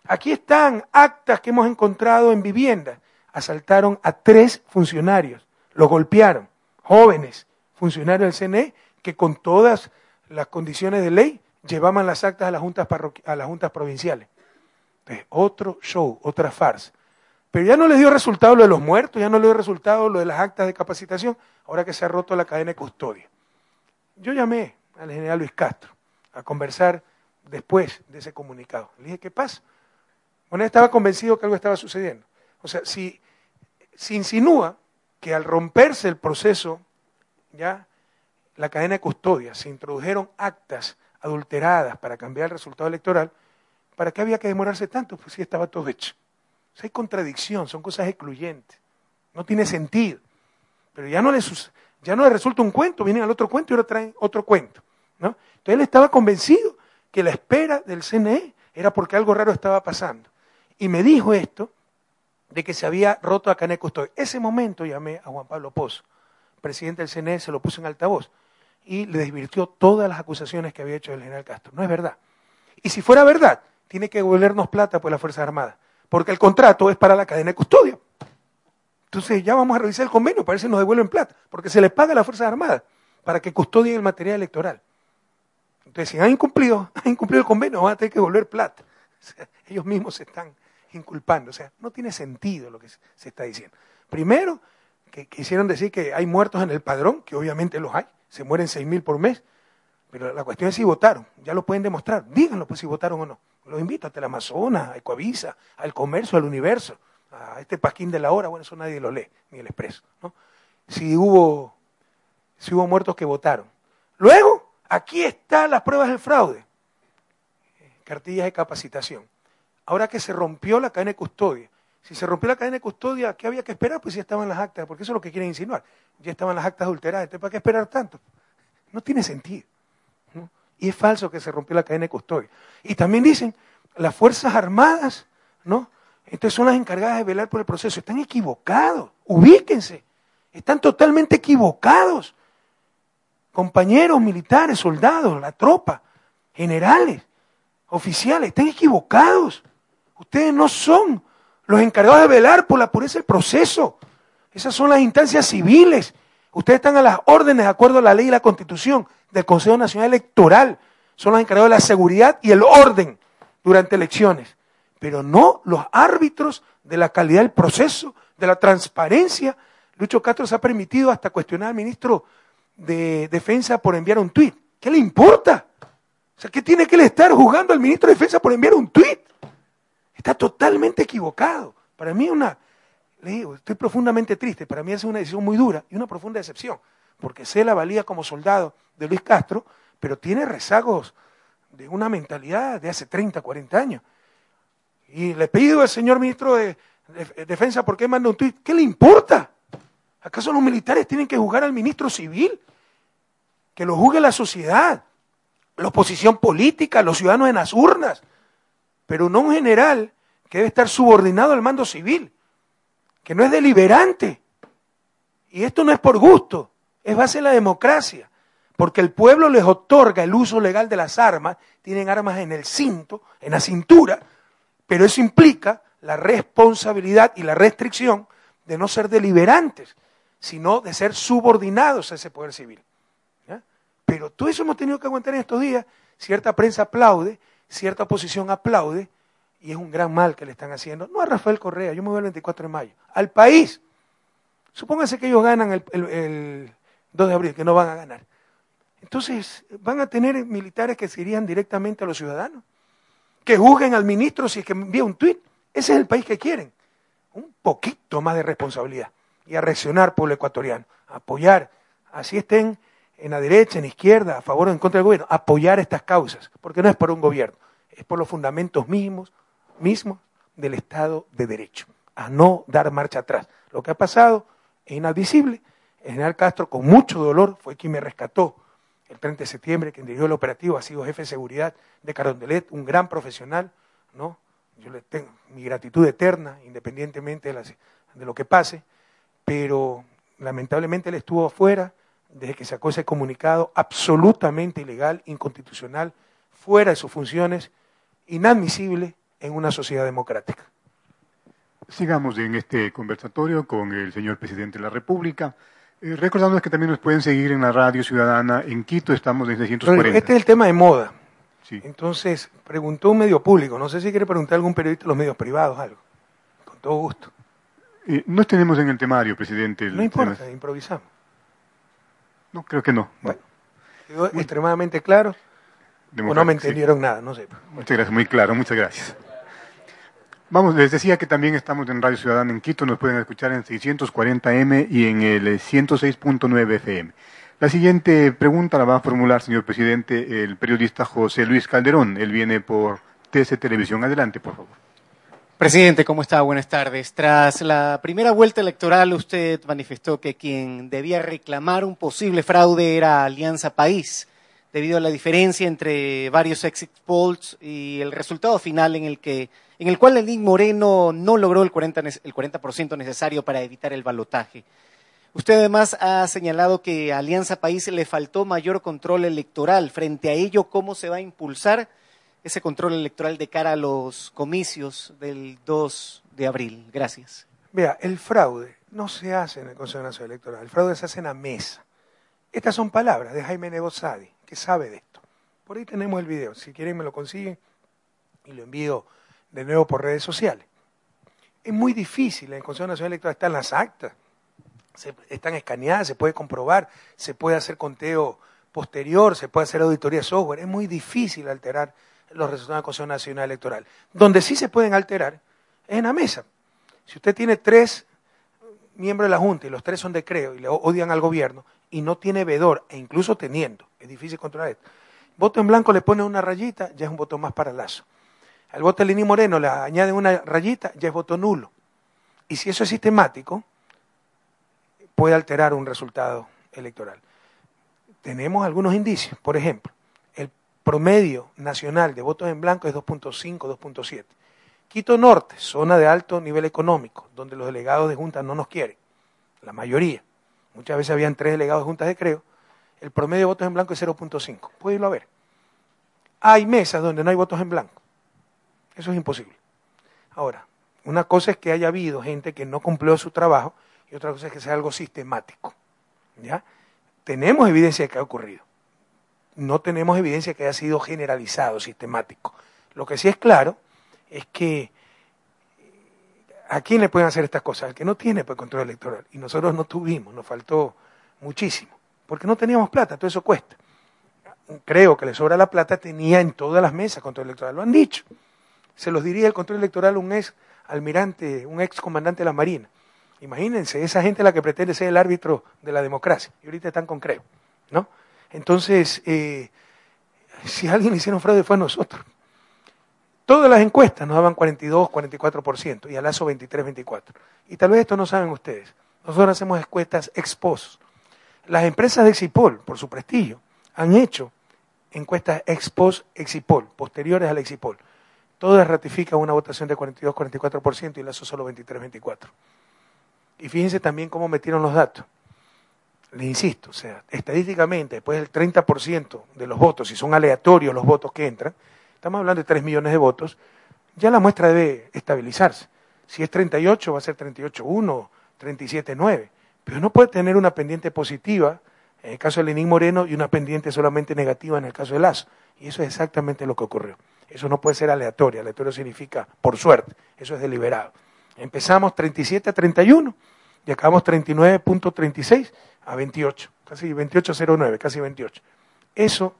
Aquí están actas que hemos encontrado en viviendas. Asaltaron a tres funcionarios, los golpearon, jóvenes, funcionarios del CNE, que con todas las condiciones de ley llevaban las actas a las juntas, a las juntas provinciales. otro show, otra farsa. Pero ya no le dio resultado lo de los muertos, ya no le dio resultado lo de las actas de capacitación, ahora que se ha roto la cadena de custodia. Yo llamé al general Luis Castro a conversar después de ese comunicado. Le dije, ¿qué pasa? Bueno, estaba convencido que algo estaba sucediendo. O sea, si se insinúa que al romperse el proceso, ya la cadena de custodia, se introdujeron actas adulteradas para cambiar el resultado electoral, ¿para qué había que demorarse tanto? Pues sí estaba todo hecho. O sea, hay contradicción, son cosas excluyentes. No tiene sentido. Pero ya no le, ya no le resulta un cuento, vienen al otro cuento y ahora traen otro cuento. ¿no? Entonces él estaba convencido que la espera del CNE era porque algo raro estaba pasando. Y me dijo esto de que se había roto a Caneco Custodio. Ese momento llamé a Juan Pablo Pozo, presidente del CNE, se lo puso en altavoz y le desvirtió todas las acusaciones que había hecho el general Castro. No es verdad. Y si fuera verdad, tiene que devolvernos plata por las Fuerzas Armadas, porque el contrato es para la cadena de custodia. Entonces ya vamos a revisar el convenio, parece que nos devuelven plata, porque se les paga a las Fuerzas Armadas para que custodien el material electoral. Entonces, si han incumplido, han incumplido el convenio, van a tener que devolver plata. ellos mismos se están inculpando. O sea, no tiene sentido lo que se está diciendo. Primero, que quisieron decir que hay muertos en el padrón, que obviamente los hay se mueren seis mil por mes. Pero la cuestión es si votaron, ya lo pueden demostrar. Díganlo pues si votaron o no. Los invito a Teleamazonas, a Ecoavisa, al Comercio, al Universo, a este Pasquín de la Hora, bueno, eso nadie lo lee, ni el Expreso. ¿no? Si, hubo, si hubo muertos que votaron. Luego, aquí están las pruebas del fraude. Cartillas de capacitación. Ahora que se rompió la cadena de custodia, si se rompió la cadena de custodia, ¿qué había que esperar? Pues ya estaban las actas, porque eso es lo que quieren insinuar. Ya estaban las actas adulteradas, ¿para qué esperar tanto? No tiene sentido. Y es falso que se rompió la cadena de custodia. Y también dicen, las Fuerzas Armadas, ¿no? Entonces son las encargadas de velar por el proceso. Están equivocados, ubíquense. Están totalmente equivocados. Compañeros militares, soldados, la tropa, generales, oficiales, están equivocados. Ustedes no son los encargados de velar por la pureza del proceso. Esas son las instancias civiles. Ustedes están a las órdenes de acuerdo a la ley y la constitución del Consejo Nacional Electoral. Son los encargados de la seguridad y el orden durante elecciones. Pero no los árbitros de la calidad del proceso, de la transparencia. Lucho Castro se ha permitido hasta cuestionar al ministro de Defensa por enviar un tuit. ¿Qué le importa? O sea, ¿qué tiene que le estar juzgando al ministro de Defensa por enviar un tuit? Está totalmente equivocado. Para mí una, le digo, estoy profundamente triste, para mí es una decisión muy dura y una profunda decepción, porque sé la valía como soldado de Luis Castro, pero tiene rezagos de una mentalidad de hace 30, 40 años. Y le pido al señor ministro de, Defensa, ¿por qué manda un tuit? ¿Qué le importa? ¿Acaso los militares tienen que juzgar al ministro civil? Que lo juzgue la sociedad, la oposición política, los ciudadanos en las urnas pero no un general que debe estar subordinado al mando civil, que no es deliberante. Y esto no es por gusto, es base de la democracia, porque el pueblo les otorga el uso legal de las armas, tienen armas en el cinto, en la cintura, pero eso implica la responsabilidad y la restricción de no ser deliberantes, sino de ser subordinados a ese poder civil. Pero todo eso hemos tenido que aguantar en estos días. Cierta prensa aplaude cierta oposición aplaude y es un gran mal que le están haciendo. No a Rafael Correa, yo me voy el 24 de mayo. Al país. Supónganse que ellos ganan el, 2 de abril, que no van a ganar. Entonces, van a tener militares que se irían directamente a los ciudadanos, que juzguen al ministro si es que envía un tuit. Ese es el país que quieren. Un poquito más de responsabilidad y a reaccionar el ecuatoriano, apoyar, así estén en la derecha, en la izquierda, a favor o en contra del gobierno, apoyar estas causas, porque no es por un gobierno, es por los fundamentos mismos, mismos del Estado de Derecho, a no dar marcha atrás. Lo que ha pasado es inadmisible. El general Castro, con mucho dolor, fue quien me rescató el 30 de septiembre, quien dirigió el operativo, ha sido jefe de seguridad de Carondelet, un gran profesional, ¿no? Yo le tengo mi gratitud eterna, independientemente de, lo que pase, pero lamentablemente él estuvo afuera, desde que sacó ese comunicado absolutamente ilegal, inconstitucional, fuera de sus funciones, inadmisible en una sociedad democrática. Sigamos en este conversatorio con el señor presidente de la República. Eh, recordándoles que también nos pueden seguir en la radio ciudadana en Quito, estamos desde 140. Este es el tema de moda. Sí. Entonces, preguntó un medio público, no sé si quiere preguntar a algún periodista de los medios privados algo. Con todo gusto. Eh, no tenemos en el temario, presidente. el No importa, tema- improvisamos. No, creo que no. Bueno, quedó extremadamente claro. O no me sí. entendieron nada, no sé. Muchas gracias, muy claro, muchas gracias. Vamos, les decía que también estamos en Radio Ciudadana en Quito, nos pueden escuchar en 640M y en el eh, 106.9 FM. La siguiente pregunta la va a formular, señor presidente, el periodista José Luis Calderón. Él viene por TC Televisión. Adelante, por favor. Presidente, ¿cómo está? Buenas tardes. Tras la primera vuelta electoral, usted manifestó que quien debía reclamar un posible fraude era Alianza País, debido a la diferencia entre varios exit polls y el resultado final en el que en el cual Lenín Moreno no logró el 40, ne- el 40% necesario para evitar el balotaje. Usted además ha señalado que a Alianza País le faltó mayor control electoral. Frente a ello, ¿cómo se va a impulsar ese control electoral de cara a los comicios del 2 de abril? Gracias. Vea, el fraude no se hace en el Consejo Nacional Electoral, el fraude se hace en la mesa. Estas son palabras de Jaime Negozadi, que sabe de esto. Por ahí tenemos el video, si quieren me lo consiguen y lo envío de nuevo por redes sociales. Es muy difícil, en el Consejo Nacional Electoral están las actas, se- están escaneadas, se puede comprobar, se puede hacer conteo posterior, se puede hacer auditoría software. Es muy difícil alterar los resultados del Consejo Nacional Electoral. Donde sí se pueden alterar es en la mesa. Si usted tiene tres miembros de la Junta y los tres son de creo y le odian al gobierno y no tiene vedor, e incluso teniendo, es difícil controlar esto. Voto en blanco le pone una rayita, ya es un voto más para Lazo. Al voto de Lenín Moreno le añade una rayita, ya es voto nulo. Y si eso es sistemático, puede alterar un resultado electoral. Tenemos algunos indicios. Por ejemplo, el promedio nacional de votos en blanco es 2.5, 2.7. Quito Norte, zona de alto nivel económico, donde los delegados de juntas no nos quieren, la mayoría. Muchas veces habían tres delegados de juntas de creo. El promedio de votos en blanco es 0.5. Puede irlo a ver. Hay mesas donde no hay votos en blanco. Eso es imposible. Ahora, una cosa es que haya habido gente que no cumplió su trabajo y otra cosa es que sea algo sistemático. ¿Ya? Tenemos evidencia de que ha ocurrido. No tenemos evidencia de que haya sido generalizado, sistemático. Lo que sí es claro es que ¿a quién le pueden hacer estas cosas? Al que no tiene pues, control electoral. Y nosotros no tuvimos, nos faltó muchísimo. Porque no teníamos plata, todo eso cuesta. Creo que le sobra la plata, tenía en todas las mesas control electoral, lo han dicho. Se los diría el control electoral un ex almirante, un ex comandante de la Marina. Imagínense, esa gente la que pretende ser el árbitro de la democracia. Y ahorita están con creo, ¿no? Entonces, eh, si alguien le hicieron fraude fue a nosotros. Todas las encuestas nos daban 42, 44% y a Lazo 23, 24. Y tal vez esto no saben ustedes. Nosotros hacemos encuestas ex post. Las empresas de Exipol, por su prestigio, han hecho encuestas ex post Exipol, posteriores al Exipol. Todas ratifican una votación de 42, 44% y Lazo solo 23, 24. Y fíjense también cómo metieron los datos. Les insisto, o sea, estadísticamente, después del 30% de los votos, si son aleatorios los votos que entran, estamos hablando de 3 millones de votos, ya la muestra debe estabilizarse. Si es 38, va a ser 38-1, 37-9. Pero no puede tener una pendiente positiva en el caso de Lenín Moreno y una pendiente solamente negativa en el caso de Lazo. Y eso es exactamente lo que ocurrió. Eso no puede ser aleatorio. Aleatorio significa por suerte. Eso es deliberado. Empezamos 37 a 31 y acabamos 39.36 a 28. Casi 28.09, casi 28. Eso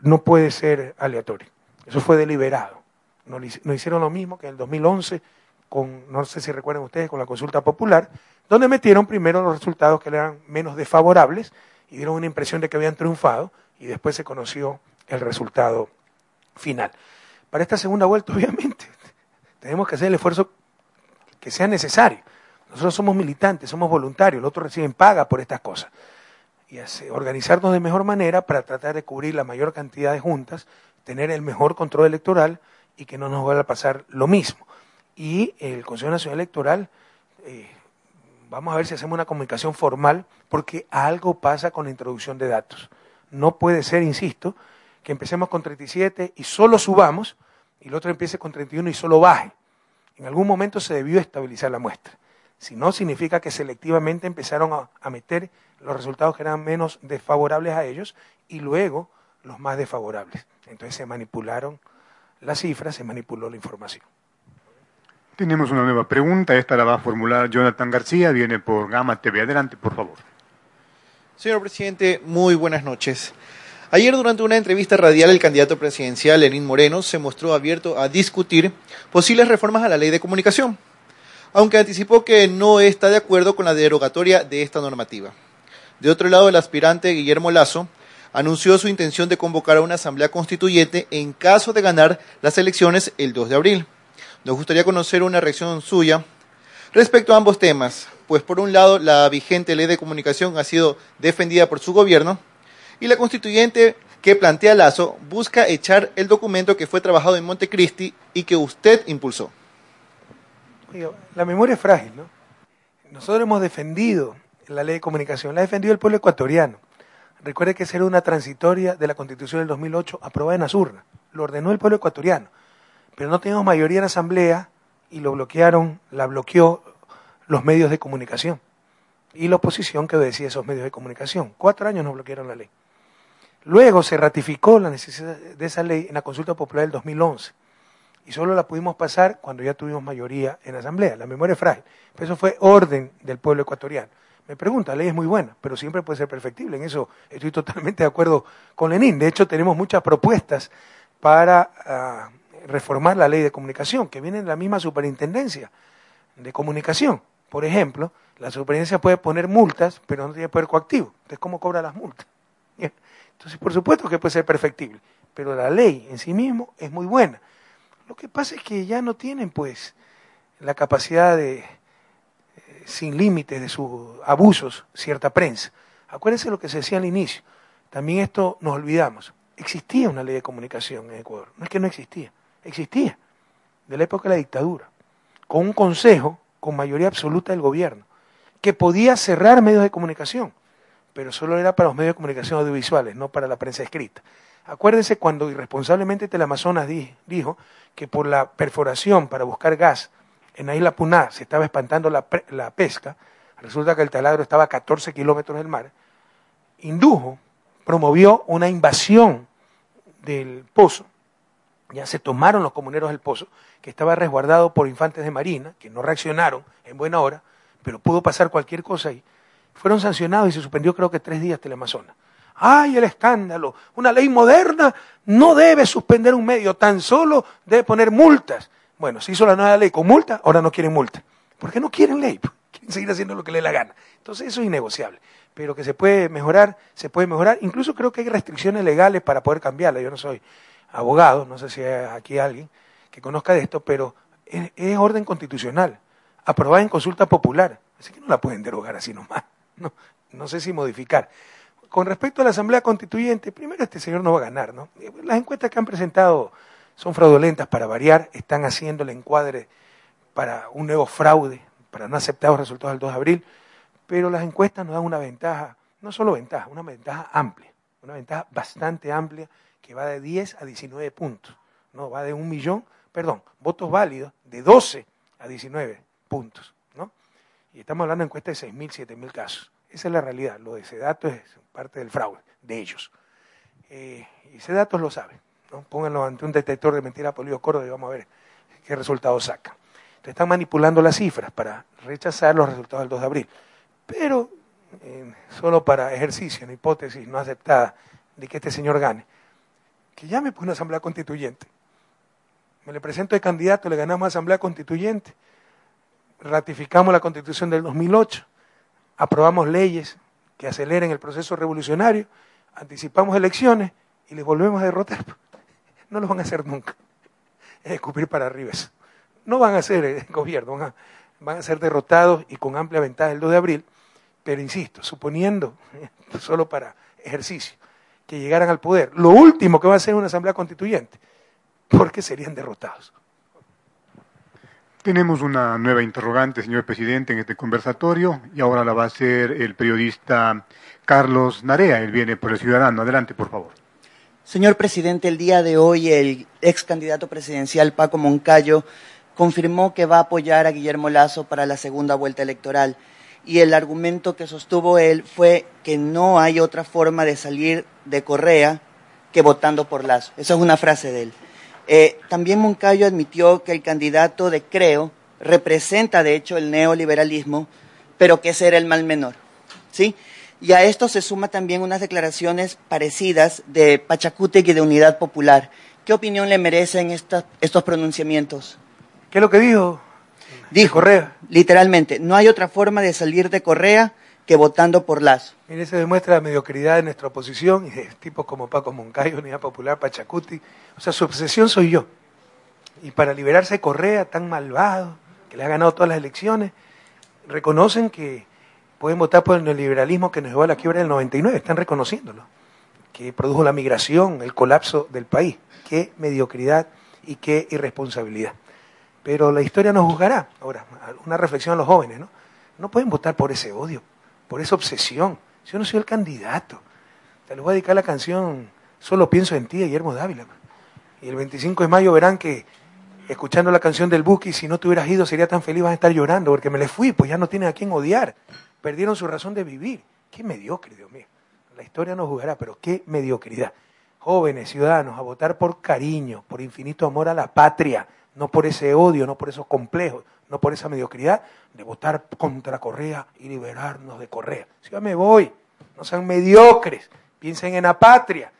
no puede ser aleatorio. Eso fue deliberado. Nos, nos hicieron lo mismo que en el 2011 con, no sé si recuerdan ustedes, con la consulta popular, donde metieron primero los resultados que eran menos desfavorables y dieron una impresión de que habían triunfado y después se conoció el resultado final. Para esta segunda vuelta, obviamente, tenemos que hacer el esfuerzo que sea necesario. Nosotros somos militantes, somos voluntarios, los otros reciben paga por estas cosas. Y organizarnos de mejor manera para tratar de cubrir la mayor cantidad de juntas, tener el mejor control electoral y que no nos vuelva a pasar lo mismo. Y el Consejo Nacional Electoral, eh, vamos a ver si hacemos una comunicación formal, porque algo pasa con la introducción de datos. No puede ser, insisto, que empecemos con 37 y solo subamos y el otro empiece con 31 y solo baje. En algún momento se debió estabilizar la muestra. Si no, significa que selectivamente empezaron a, a meter los resultados que eran menos desfavorables a ellos y luego los más desfavorables. Entonces se manipularon las cifras, se manipuló la información. Tenemos una nueva pregunta, esta la va a formular Jonathan García, viene por Gama TV. Adelante, por favor. Señor presidente, muy buenas noches. Ayer durante una entrevista radial el candidato presidencial Lenín Moreno se mostró abierto a discutir posibles reformas a la ley de comunicación, aunque anticipó que no está de acuerdo con la derogatoria de esta normativa. De otro lado, el aspirante Guillermo Lazo anunció su intención de convocar a una asamblea constituyente en caso de ganar las elecciones el 2 de abril. Nos gustaría conocer una reacción suya respecto a ambos temas, pues por un lado la vigente ley de comunicación ha sido defendida por su gobierno y la constituyente que plantea Lazo busca echar el documento que fue trabajado en Montecristi y que usted impulsó. la memoria es frágil, ¿no? Nosotros hemos defendido la ley de comunicación, la ha defendido el pueblo ecuatoriano. Recuerde que esa era una transitoria de la Constitución del 2008 aprobada en Azurna. Lo ordenó el pueblo ecuatoriano. Pero no teníamos mayoría en asamblea y lo bloquearon, la bloqueó los medios de comunicación y la oposición que obedecía esos medios de comunicación. Cuatro años nos bloquearon la ley. Luego se ratificó la necesidad de esa ley en la consulta popular del 2011 y solo la pudimos pasar cuando ya tuvimos mayoría en asamblea. La memoria es frágil. Pero eso fue orden del pueblo ecuatoriano. Me pregunta, la ley es muy buena, pero siempre puede ser perfectible. En eso estoy totalmente de acuerdo con Lenín. De hecho, tenemos muchas propuestas para ah, reformar la ley de comunicación, que vienen de la misma superintendencia de comunicación. Por ejemplo, la superintendencia puede poner multas, pero no tiene poder coactivo. Entonces, ¿cómo cobra las multas? Entonces, por supuesto que puede ser perfectible, pero la ley en sí mismo es muy buena. Lo que pasa es que ya no tienen, pues, la capacidad de, sin límites de sus abusos cierta prensa. Acuérdense lo que se decía al inicio. También esto nos olvidamos. Existía una ley de comunicación en Ecuador. No es que no existía. Existía. De la época de la dictadura. Con un consejo con mayoría absoluta del gobierno. Que podía cerrar medios de comunicación. Pero solo era para los medios de comunicación audiovisuales, no para la prensa escrita. Acuérdense cuando irresponsablemente Teleamazonas dijo que por la perforación para buscar gas en la isla Puná se estaba espantando la, pesca, resulta que el taladro estaba a 14 kilómetros del mar, indujo, promovió una invasión del pozo, ya se tomaron los comuneros del pozo, que estaba resguardado por infantes de marina, que no reaccionaron en buena hora, pero pudo pasar cualquier cosa ahí. Fueron sancionados y se suspendió creo que tres días Teleamazonas. ¡Ay, el escándalo! Una ley moderna no debe suspender un medio, tan solo debe poner multas. Bueno, se hizo la nueva ley con multa, ahora no quieren multa. ¿Por qué no quieren ley? Quieren seguir haciendo lo que les la gana. Entonces eso es innegociable. Pero que se puede mejorar, se puede mejorar. Incluso creo que hay restricciones legales para poder cambiarla. Yo no soy abogado, no sé si hay aquí alguien que conozca de esto, pero es, orden constitucional, aprobada en consulta popular. Así que no la pueden derogar así nomás. No, no sé si modificar. Con respecto a la Asamblea Constituyente, primero este señor no va a ganar, ¿no? Las encuestas que han presentado son fraudulentas para variar, están haciendo el encuadre para un nuevo fraude, para no aceptar los resultados del 2 de abril, pero las encuestas nos dan una ventaja, no solo ventaja, una ventaja amplia, una ventaja bastante amplia que va de 10 a 19 puntos, no va de un millón, perdón, votos válidos de 12 a 19 puntos. Y estamos hablando de encuestas de 6.000, 7.000 casos. Esa es la realidad, lo de ese dato es parte del fraude, de ellos. Eh, y ese dato lo saben. Pónganlo ante un detector de mentiras Polio Córdoba y vamos a ver qué resultados saca. Entonces están manipulando las cifras para rechazar los resultados del 2 de abril. Pero eh, solo para ejercicio, una hipótesis no aceptada de que este señor gane, que llame por una asamblea constituyente. Me le presento de candidato, le ganamos asamblea constituyente, ratificamos la constitución del 2008, aprobamos leyes que aceleren el proceso revolucionario, anticipamos elecciones y les volvemos a derrotar. No lo van a hacer nunca. Es escupir para arriba eso. No van a ser el gobierno, van a, van a ser derrotados y con amplia ventaja el 2 de abril, pero insisto, suponiendo, solo para ejercicio, que llegaran al poder, lo último que va a hacer una asamblea constituyente, porque serían derrotados. Tenemos una nueva interrogante, señor presidente, en este conversatorio, y ahora la va a hacer el periodista Carlos Narea. Él viene por el Ciudadano. Adelante, por favor. Señor presidente, el día de hoy el ex candidato presidencial Paco Moncayo confirmó que va a apoyar a Guillermo Lazo para la segunda vuelta electoral y el argumento que sostuvo él fue que no hay otra forma de salir de Correa que votando por Lazo. Esa es una frase de él. Eh, también Moncayo admitió que el candidato de Creo representa, de hecho, el neoliberalismo, pero que ese era el mal menor. ¿sí? Y a esto se suma también unas declaraciones parecidas de Pachacutic y de Unidad Popular. ¿Qué opinión le merecen estos pronunciamientos? ¿Qué es lo que dijo? Dijo, Correa. literalmente, no hay otra forma de salir de Correa que votando por Lazo. Mire, se demuestra la mediocridad de nuestra oposición y de tipos como Paco Moncayo, Unidad Popular, Pachacuti. O sea, su obsesión soy yo. Y para liberarse de Correa, tan malvado, que le ha ganado todas las elecciones, reconocen que pueden votar por el neoliberalismo que nos llevó a la quiebra del 99, están reconociéndolo, que produjo la migración, el colapso del país. Qué mediocridad y qué irresponsabilidad. Pero la historia nos juzgará. Ahora, una reflexión a los jóvenes, ¿no? No pueden votar por ese odio, por esa obsesión. Si yo no soy el candidato, te les voy a dedicar la canción Solo pienso en ti, Guillermo Dávila. Y el 25 de mayo verán que escuchando la canción del Buki, si no te hubieras ido sería tan feliz, vas a estar llorando, porque me les fui, pues ya no tienen a quién odiar. Perdieron su razón de vivir. Qué mediocre, Dios mío. La historia nos jugará, pero qué mediocridad. Jóvenes, ciudadanos, a votar por cariño, por infinito amor a la patria, no por ese odio, no por esos complejos, no por esa mediocridad de votar contra Correa y liberarnos de Correa. Si yo me voy, no sean mediocres, piensen en la patria,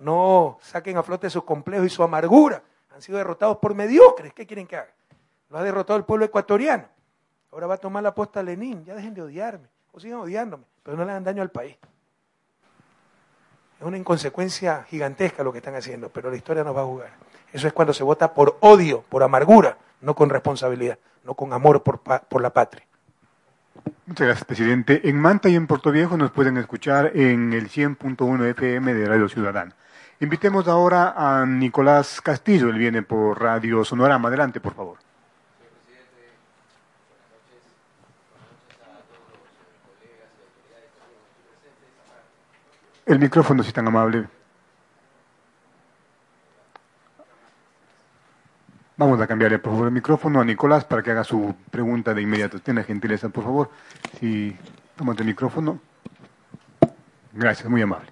no saquen a flote sus complejos y su amargura. Han sido derrotados por mediocres, ¿qué quieren que haga? Lo ha derrotado el pueblo ecuatoriano. Ahora va a tomar la posta Lenin, ya dejen de odiarme, o sigan odiándome, pero no le hagan daño al país. Es una inconsecuencia gigantesca lo que están haciendo, pero la historia nos va a jugar. Eso es cuando se vota por odio, por amargura, no con responsabilidad, no con amor por, por la patria. Muchas gracias, presidente. En Manta y en Puerto Viejo nos pueden escuchar en el 100.1 FM de Radio Ciudadana. Invitemos ahora a Nicolás Castillo, él viene por Radio Sonorama. Adelante, por favor. El micrófono, si tan amable. Vamos a cambiarle, por favor, el micrófono a Nicolás para que haga su pregunta de inmediato. Tiene gentileza, por favor. Si tomas el micrófono. Gracias, muy amable.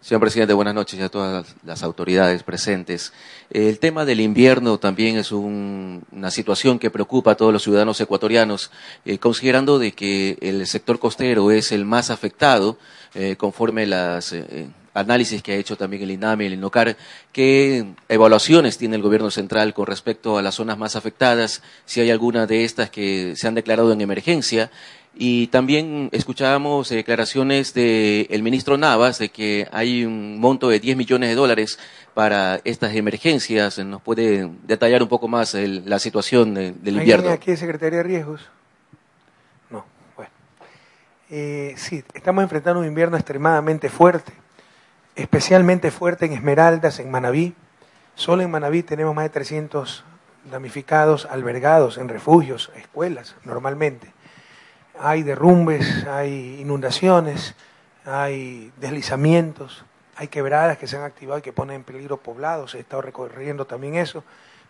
Señor presidente, buenas noches a todas las autoridades presentes. El tema del invierno también es una situación que preocupa a todos los ciudadanos ecuatorianos, eh, considerando de que el sector costero es el más afectado eh, conforme las eh, análisis que ha hecho también el INAMI, el INOCAR, qué evaluaciones tiene el gobierno central con respecto a las zonas más afectadas, si hay alguna de estas que se han declarado en emergencia. Y también escuchábamos declaraciones del ministro Navas de que hay un monto de 10 millones de dólares para estas emergencias. ¿Nos puede detallar un poco más la situación del invierno? aquí Secretaría de Riesgos? No, bueno. Eh, sí, estamos enfrentando un invierno extremadamente fuerte especialmente fuerte en Esmeraldas, en Manabí. Solo en Manabí tenemos más de 300 damnificados albergados en refugios, escuelas, normalmente. Hay derrumbes, hay inundaciones, hay deslizamientos, hay quebradas que se han activado y que ponen en peligro poblados. He estado recorriendo también eso.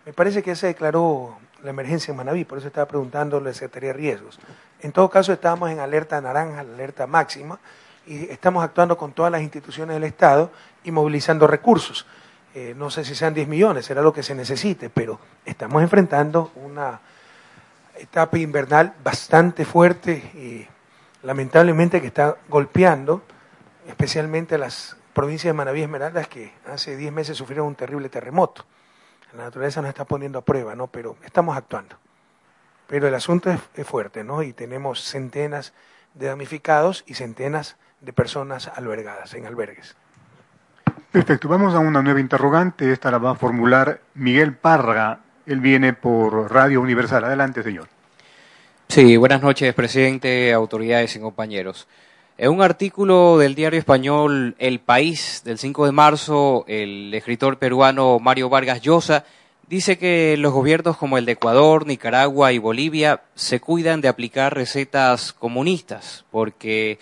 Me parece que se declaró la emergencia en Manabí, por eso estaba preguntando la Secretaría de Riesgos. En todo caso, estábamos en alerta naranja, alerta máxima, y estamos actuando con todas las instituciones del Estado y movilizando recursos. Eh, no sé si sean 10 millones, será lo que se necesite, pero estamos enfrentando una etapa invernal bastante fuerte y lamentablemente que está golpeando especialmente las provincias de Manaví y Esmeraldas que hace 10 meses sufrieron un terrible terremoto. La naturaleza nos está poniendo a prueba, ¿no? Pero estamos actuando. Pero el asunto es, es fuerte, ¿no? Y tenemos centenas de damnificados y centenas de personas albergadas en albergues. Perfecto, vamos a una nueva interrogante. Esta la va a formular Miguel Parra. Él viene por Radio Universal. Adelante, señor. Sí, buenas noches, presidente, autoridades y compañeros. En un artículo del diario español El País del 5 de marzo, el escritor peruano Mario Vargas Llosa dice que los gobiernos como el de Ecuador, Nicaragua y Bolivia se cuidan de aplicar recetas comunistas porque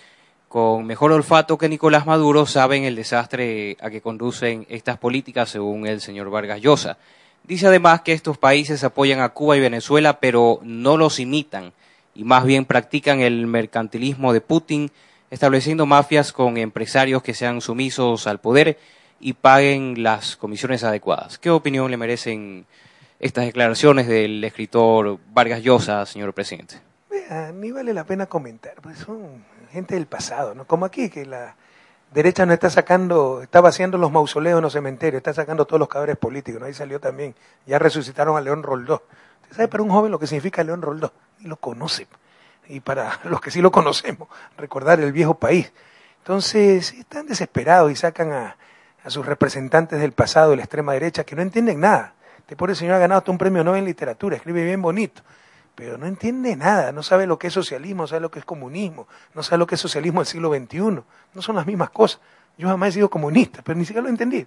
con mejor olfato que Nicolás Maduro saben el desastre a que conducen estas políticas, según el señor Vargas Llosa. Dice además que estos países apoyan a Cuba y Venezuela, pero no los imitan y más bien practican el mercantilismo de Putin, estableciendo mafias con empresarios que sean sumisos al poder y paguen las comisiones adecuadas. ¿Qué opinión le merecen estas declaraciones del escritor Vargas Llosa, señor presidente? ni vale la pena comentar, pues son gente del pasado, ¿no? Como aquí, que la derecha no está sacando, está vaciando los mausoleos en los cementerios, está sacando todos los cadáveres políticos, ¿no? Ahí salió también, ya resucitaron a León Roldó. ¿Usted sabe para un joven lo que significa León Roldó? Ni lo conoce. Y para los que sí lo conocemos, recordar el viejo país. Entonces, están desesperados y sacan a, a sus representantes del pasado de la extrema derecha que no entienden nada. Este pobre señor ha ganado hasta un premio Nobel en literatura, escribe bien bonito pero no entiende nada, no sabe lo que es socialismo, no sabe lo que es comunismo, no sabe lo que es socialismo del siglo XXI, no son las mismas cosas. Yo jamás he sido comunista, pero ni siquiera lo entendí.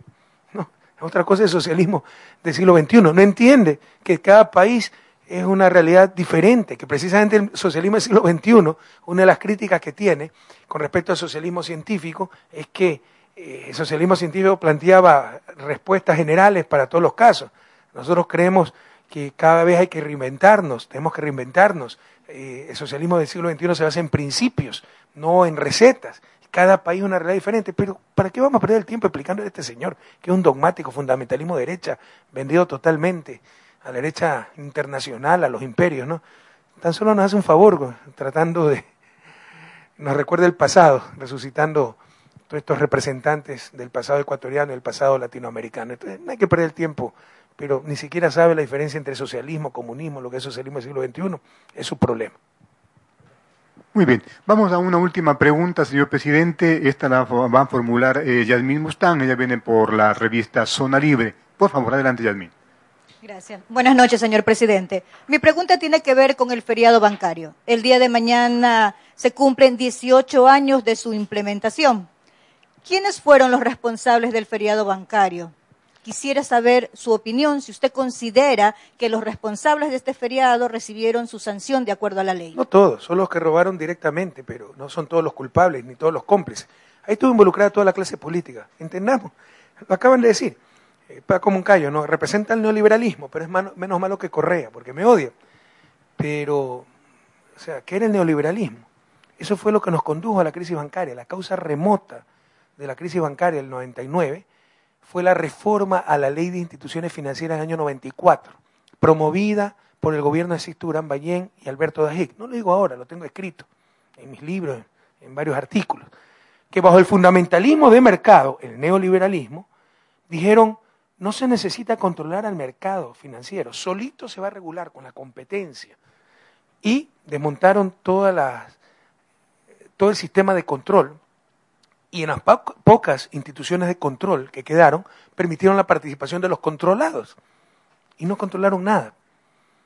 No, otra cosa es socialismo del siglo XXI. No entiende que cada país es una realidad diferente, que precisamente el socialismo del siglo XXI, una de las críticas que tiene con respecto al socialismo científico es que eh, el socialismo científico planteaba respuestas generales para todos los casos. Nosotros creemos que cada vez hay que reinventarnos, tenemos que reinventarnos. Eh, el socialismo del siglo XXI se basa en principios, no en recetas. Cada país es una realidad diferente, pero ¿para qué vamos a perder el tiempo explicando a este señor que es un dogmático fundamentalismo de derecha, vendido totalmente a la derecha internacional, a los imperios, ¿no? Tan solo nos hace un favor tratando de, nos recuerda el pasado, resucitando todos estos representantes del pasado ecuatoriano y del pasado latinoamericano. Entonces, no hay que perder el tiempo pero ni siquiera sabe la diferencia entre socialismo, comunismo, lo que es socialismo del siglo XXI, es su problema. Muy bien, vamos a una última pregunta, señor presidente. Esta la va a formular eh, Yasmín Mustán, ella viene por la revista Zona Libre. Por favor, adelante, Yasmín. Gracias. Buenas noches, señor presidente. Mi pregunta tiene que ver con el feriado bancario. El día de mañana se cumplen 18 años de su implementación. ¿Quiénes fueron los responsables del feriado bancario? Quisiera saber su opinión, si usted considera que los responsables de este feriado recibieron su sanción de acuerdo a la ley. No todos, son los que robaron directamente, pero no son todos los culpables ni todos los cómplices. Ahí estuvo involucrada toda la clase política, entendamos. Lo acaban de decir. Eh, Paco Moncayo, ¿no? Representa el neoliberalismo, pero es menos malo que Correa, porque me odia. Pero, o sea, ¿qué era el neoliberalismo? Eso fue lo que nos condujo a la crisis bancaria, la causa remota de la crisis bancaria del 99 fue la reforma a la ley de instituciones financieras del año 94, promovida por el gobierno de Sisto Durán Ballén y Alberto Dajic. No lo digo ahora, lo tengo escrito en mis libros, en varios artículos, que bajo el fundamentalismo de mercado, el neoliberalismo, dijeron, no se necesita controlar al mercado financiero, solito se va a regular con la competencia. Y desmontaron todas las, todo el sistema de control y en las pocas instituciones de control que quedaron, permitieron la participación de los controlados y no controlaron nada.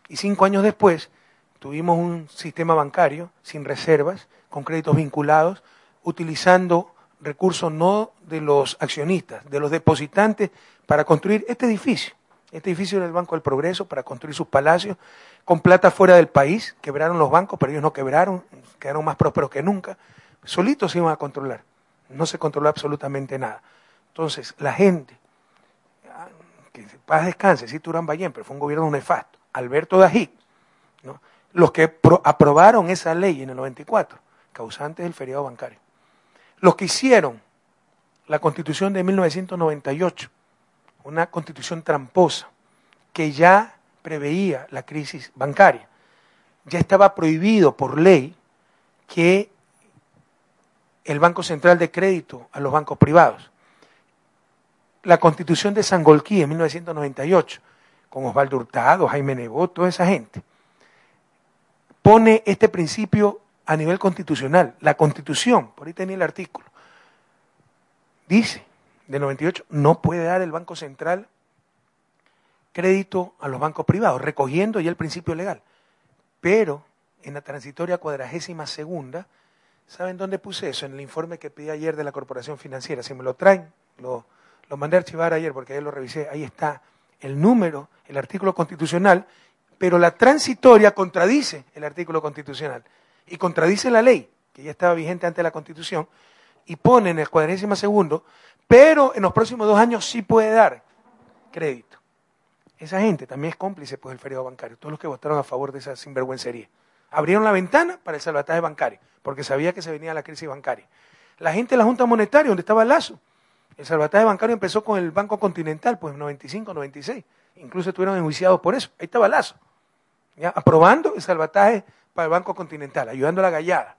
Y cinco años después tuvimos un sistema bancario sin reservas, con créditos vinculados, utilizando recursos no de los accionistas, de los depositantes, para construir este edificio. Este edificio era el Banco del Progreso para construir sus palacios, con plata fuera del país. Quebraron los bancos, pero ellos no quebraron, quedaron más prósperos que nunca. Solitos se iban a controlar no se controló absolutamente nada. Entonces, la gente, que paz descanse, sí, Turán Ballén, pero fue un gobierno nefasto, Alberto Dají, ¿no? los que aprobaron esa ley en el 94, causantes del feriado bancario, los que hicieron la constitución de 1998, una constitución tramposa, que ya preveía la crisis bancaria, ya estaba prohibido por ley que el Banco Central de Crédito a los bancos privados. La constitución de Sangolquí en 1998, con Osvaldo Hurtado, Jaime Nebot, toda esa gente, pone este principio a nivel constitucional. La constitución, por ahí tenía el artículo, dice, de 98, no puede dar el Banco Central crédito a los bancos privados, recogiendo ya el principio legal. Pero en la transitoria cuadragésima segunda, ¿Saben dónde puse eso? En el informe que pedí ayer de la Corporación Financiera. Si me lo traen, lo, mandé a archivar ayer porque ayer lo revisé. Ahí está el número, el artículo constitucional, pero la transitoria contradice el artículo constitucional y contradice la ley. que ya estaba vigente ante la Constitución, y pone en el cuadrésimo segundo, pero en los próximos dos años sí puede dar crédito. Esa gente también es cómplice pues, del feriado bancario, todos los que votaron a favor de esa sinvergüencería. Abrieron la ventana para el salvataje bancario, porque sabía que se venía la crisis bancaria. La gente de la Junta Monetaria, donde estaba el Lazo, el salvataje bancario empezó con el Banco Continental, pues en 95, 96. Incluso estuvieron enjuiciados por eso. Ahí estaba Lazo, ¿ya? aprobando el salvataje para el Banco Continental, ayudando a la gallada.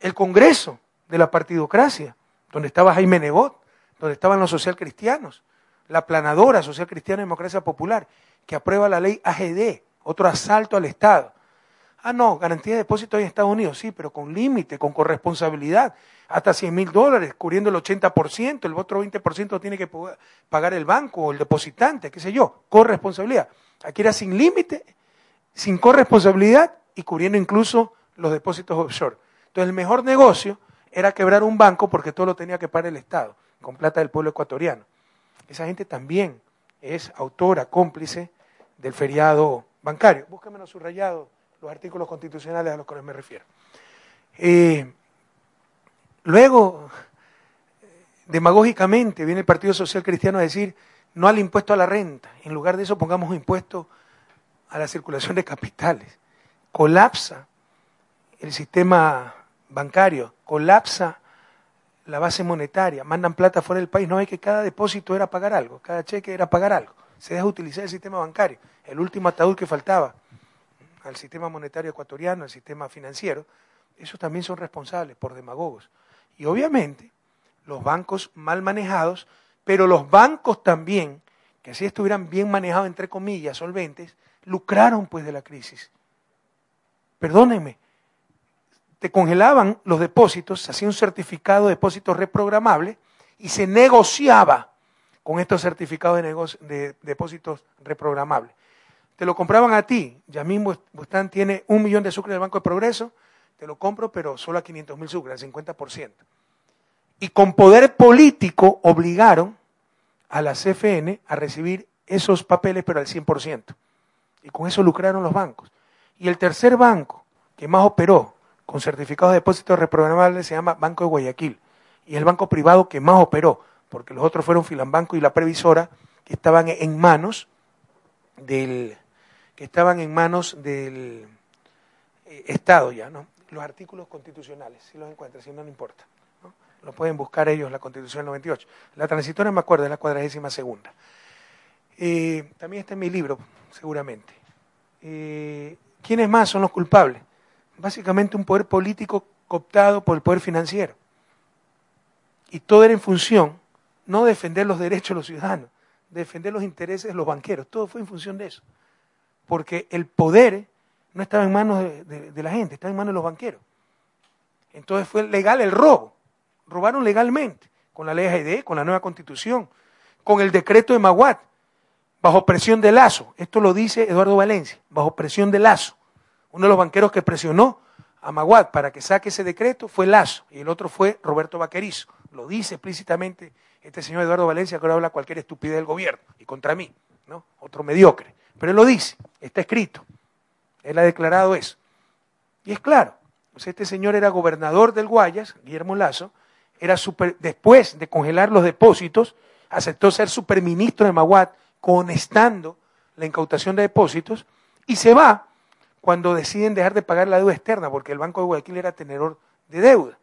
El Congreso de la partidocracia, donde estaba Jaime Nebot, donde estaban los socialcristianos, la planadora social cristiana democracia popular, que aprueba la ley AGD, otro asalto al Estado. Ah, no, garantía de depósito en Estados Unidos, sí, pero con límite, con corresponsabilidad, hasta 100 mil dólares, cubriendo el 80%, el otro 20% tiene que pagar el banco o el depositante, qué sé yo, corresponsabilidad. Aquí era sin límite, sin corresponsabilidad y cubriendo incluso los depósitos offshore. Entonces el mejor negocio era quebrar un banco porque todo lo tenía que pagar el Estado, con plata del pueblo ecuatoriano. Esa gente también es autora, cómplice del feriado bancario. Búsquenme los subrayados, los artículos constitucionales a los que me refiero. Eh, luego, demagógicamente, viene el Partido Social Cristiano a decir no al impuesto a la renta. En lugar de eso, pongamos un impuesto a la circulación de capitales. Colapsa el sistema bancario, colapsa la base monetaria, mandan plata fuera del país, no hay que cada depósito era pagar algo, cada cheque era pagar algo, se deja utilizar el sistema bancario, el último ataúd que faltaba al sistema monetario ecuatoriano, al sistema financiero, esos también son responsables por demagogos. Y obviamente los bancos mal manejados, pero los bancos también, que así estuvieran bien manejados, entre comillas, solventes, lucraron pues de la crisis. Perdónenme, te congelaban los depósitos, se hacía un certificado de depósito reprogramable y se negociaba con estos certificados de, de depósitos reprogramables. Te lo compraban a ti, Yamín Bustán tiene un millón de sucres del Banco de Progreso, te lo compro, pero solo a 500 mil sucres, al 50%. Y con poder político obligaron a la CFN a recibir esos papeles, pero al 100%. Y con eso lucraron los bancos. Y el tercer banco que más operó con certificados de depósitos reprogramables se llama Banco de Guayaquil. Y es el banco privado que más operó, porque los otros fueron Filambanco y la Previsora, que estaban en manos del, que estaban en manos del eh, Estado ya, ¿no? Los artículos constitucionales, si los encuentran, si no, no importa. ¿no? Lo pueden buscar ellos, la Constitución del 98. La transitoria, me acuerdo, es la cuadragésima segunda. Eh, también está en mi libro, seguramente. Eh, ¿Quiénes más son los culpables? básicamente un poder político cooptado por el poder financiero. Y todo era en función, no defender los derechos de los ciudadanos, defender los intereses de los banqueros, todo fue en función de eso. Porque el poder no estaba en manos de, la gente, estaba en manos de los banqueros. Entonces fue legal el robo, robaron legalmente, con la ley AGD, con la nueva constitución, con el decreto de Maguat, bajo presión de Lazo. Esto lo dice Eduardo Valencia, bajo presión de Lazo. Uno de los banqueros que presionó a Maguad para que saque ese decreto fue Lazo y el otro fue Roberto Vaquerizo. Lo dice explícitamente este señor Eduardo Valencia que ahora habla cualquier estupidez del gobierno y contra mí, ¿no? Otro mediocre. Pero él lo dice, está escrito. Él ha declarado eso. Y es claro, pues este señor era gobernador del Guayas, Guillermo Lazo, era super, después de congelar los depósitos, aceptó ser superministro de Maguad, conestando la incautación de depósitos, y se va cuando deciden dejar de pagar la deuda externa, porque el Banco de Guayaquil era tenedor de deuda.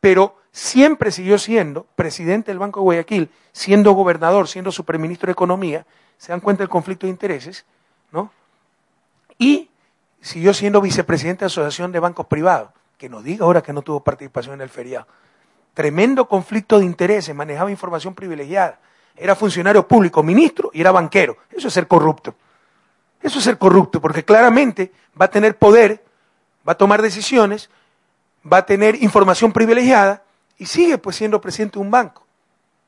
Pero siempre siguió siendo presidente del Banco de Guayaquil, siendo gobernador, siendo superministro de Economía, se dan cuenta del conflicto de intereses, ¿no? Y siguió siendo vicepresidente de la Asociación de Bancos Privados, que nos diga ahora que no tuvo participación en el feriado. Tremendo conflicto de intereses, manejaba información privilegiada, era funcionario público, ministro y era banquero. Eso es ser corrupto. Eso es ser corrupto, porque claramente va a tener poder, va a tomar decisiones, va a tener información privilegiada y sigue pues siendo presidente de un banco.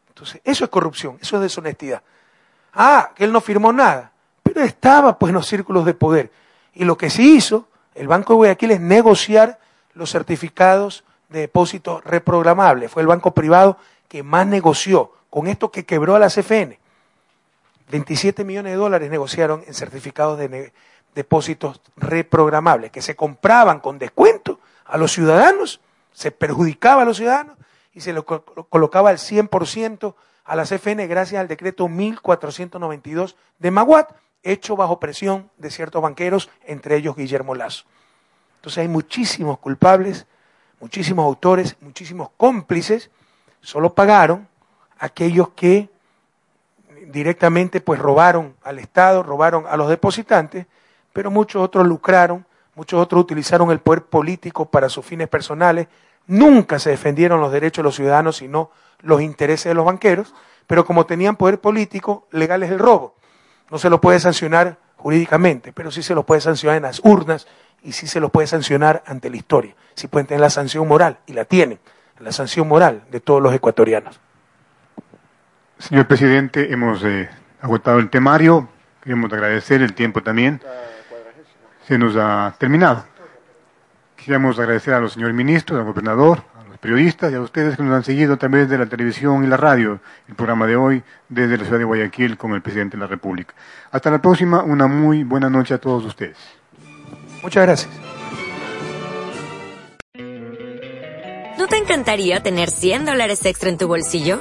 Entonces, eso es corrupción, eso es deshonestidad. Ah, que él no firmó nada, pero estaba pues en los círculos de poder. Y lo que sí hizo el Banco de Guayaquil es negociar los certificados de depósito reprogramables. Fue el banco privado que más negoció con esto que quebró a la CFN. 27 millones de dólares negociaron en certificados de depósitos reprogramables, que se compraban con descuento a los ciudadanos se perjudicaba a los ciudadanos y se lo colocaba al 100% a la CFN gracias al decreto 1492 de Maguat, hecho bajo presión de ciertos banqueros, entre ellos Guillermo Lazo. Entonces hay muchísimos culpables, muchísimos autores, muchísimos cómplices, solo pagaron aquellos que directamente pues robaron al Estado, robaron a los depositantes, pero muchos otros lucraron, muchos otros utilizaron el poder político para sus fines personales, nunca se defendieron los derechos de los ciudadanos, sino los intereses de los banqueros, pero como tenían poder político, legal es el robo. No se lo puede sancionar jurídicamente, pero sí se lo puede sancionar en las urnas y sí se lo puede sancionar ante la historia. Sí pueden tener la sanción moral, y la tienen, la sanción moral de todos los ecuatorianos. Señor presidente, hemos eh, agotado el temario, queremos agradecer el tiempo también. Se nos ha terminado. Quisiéramos agradecer a los señores ministros, al gobernador, a los periodistas y a ustedes que nos han seguido también desde la televisión y la radio, el programa de hoy desde la ciudad de Guayaquil con el presidente de la República. Hasta la próxima, una muy buena noche a todos ustedes. Muchas gracias. ¿No te encantaría tener 100 dólares extra en tu bolsillo?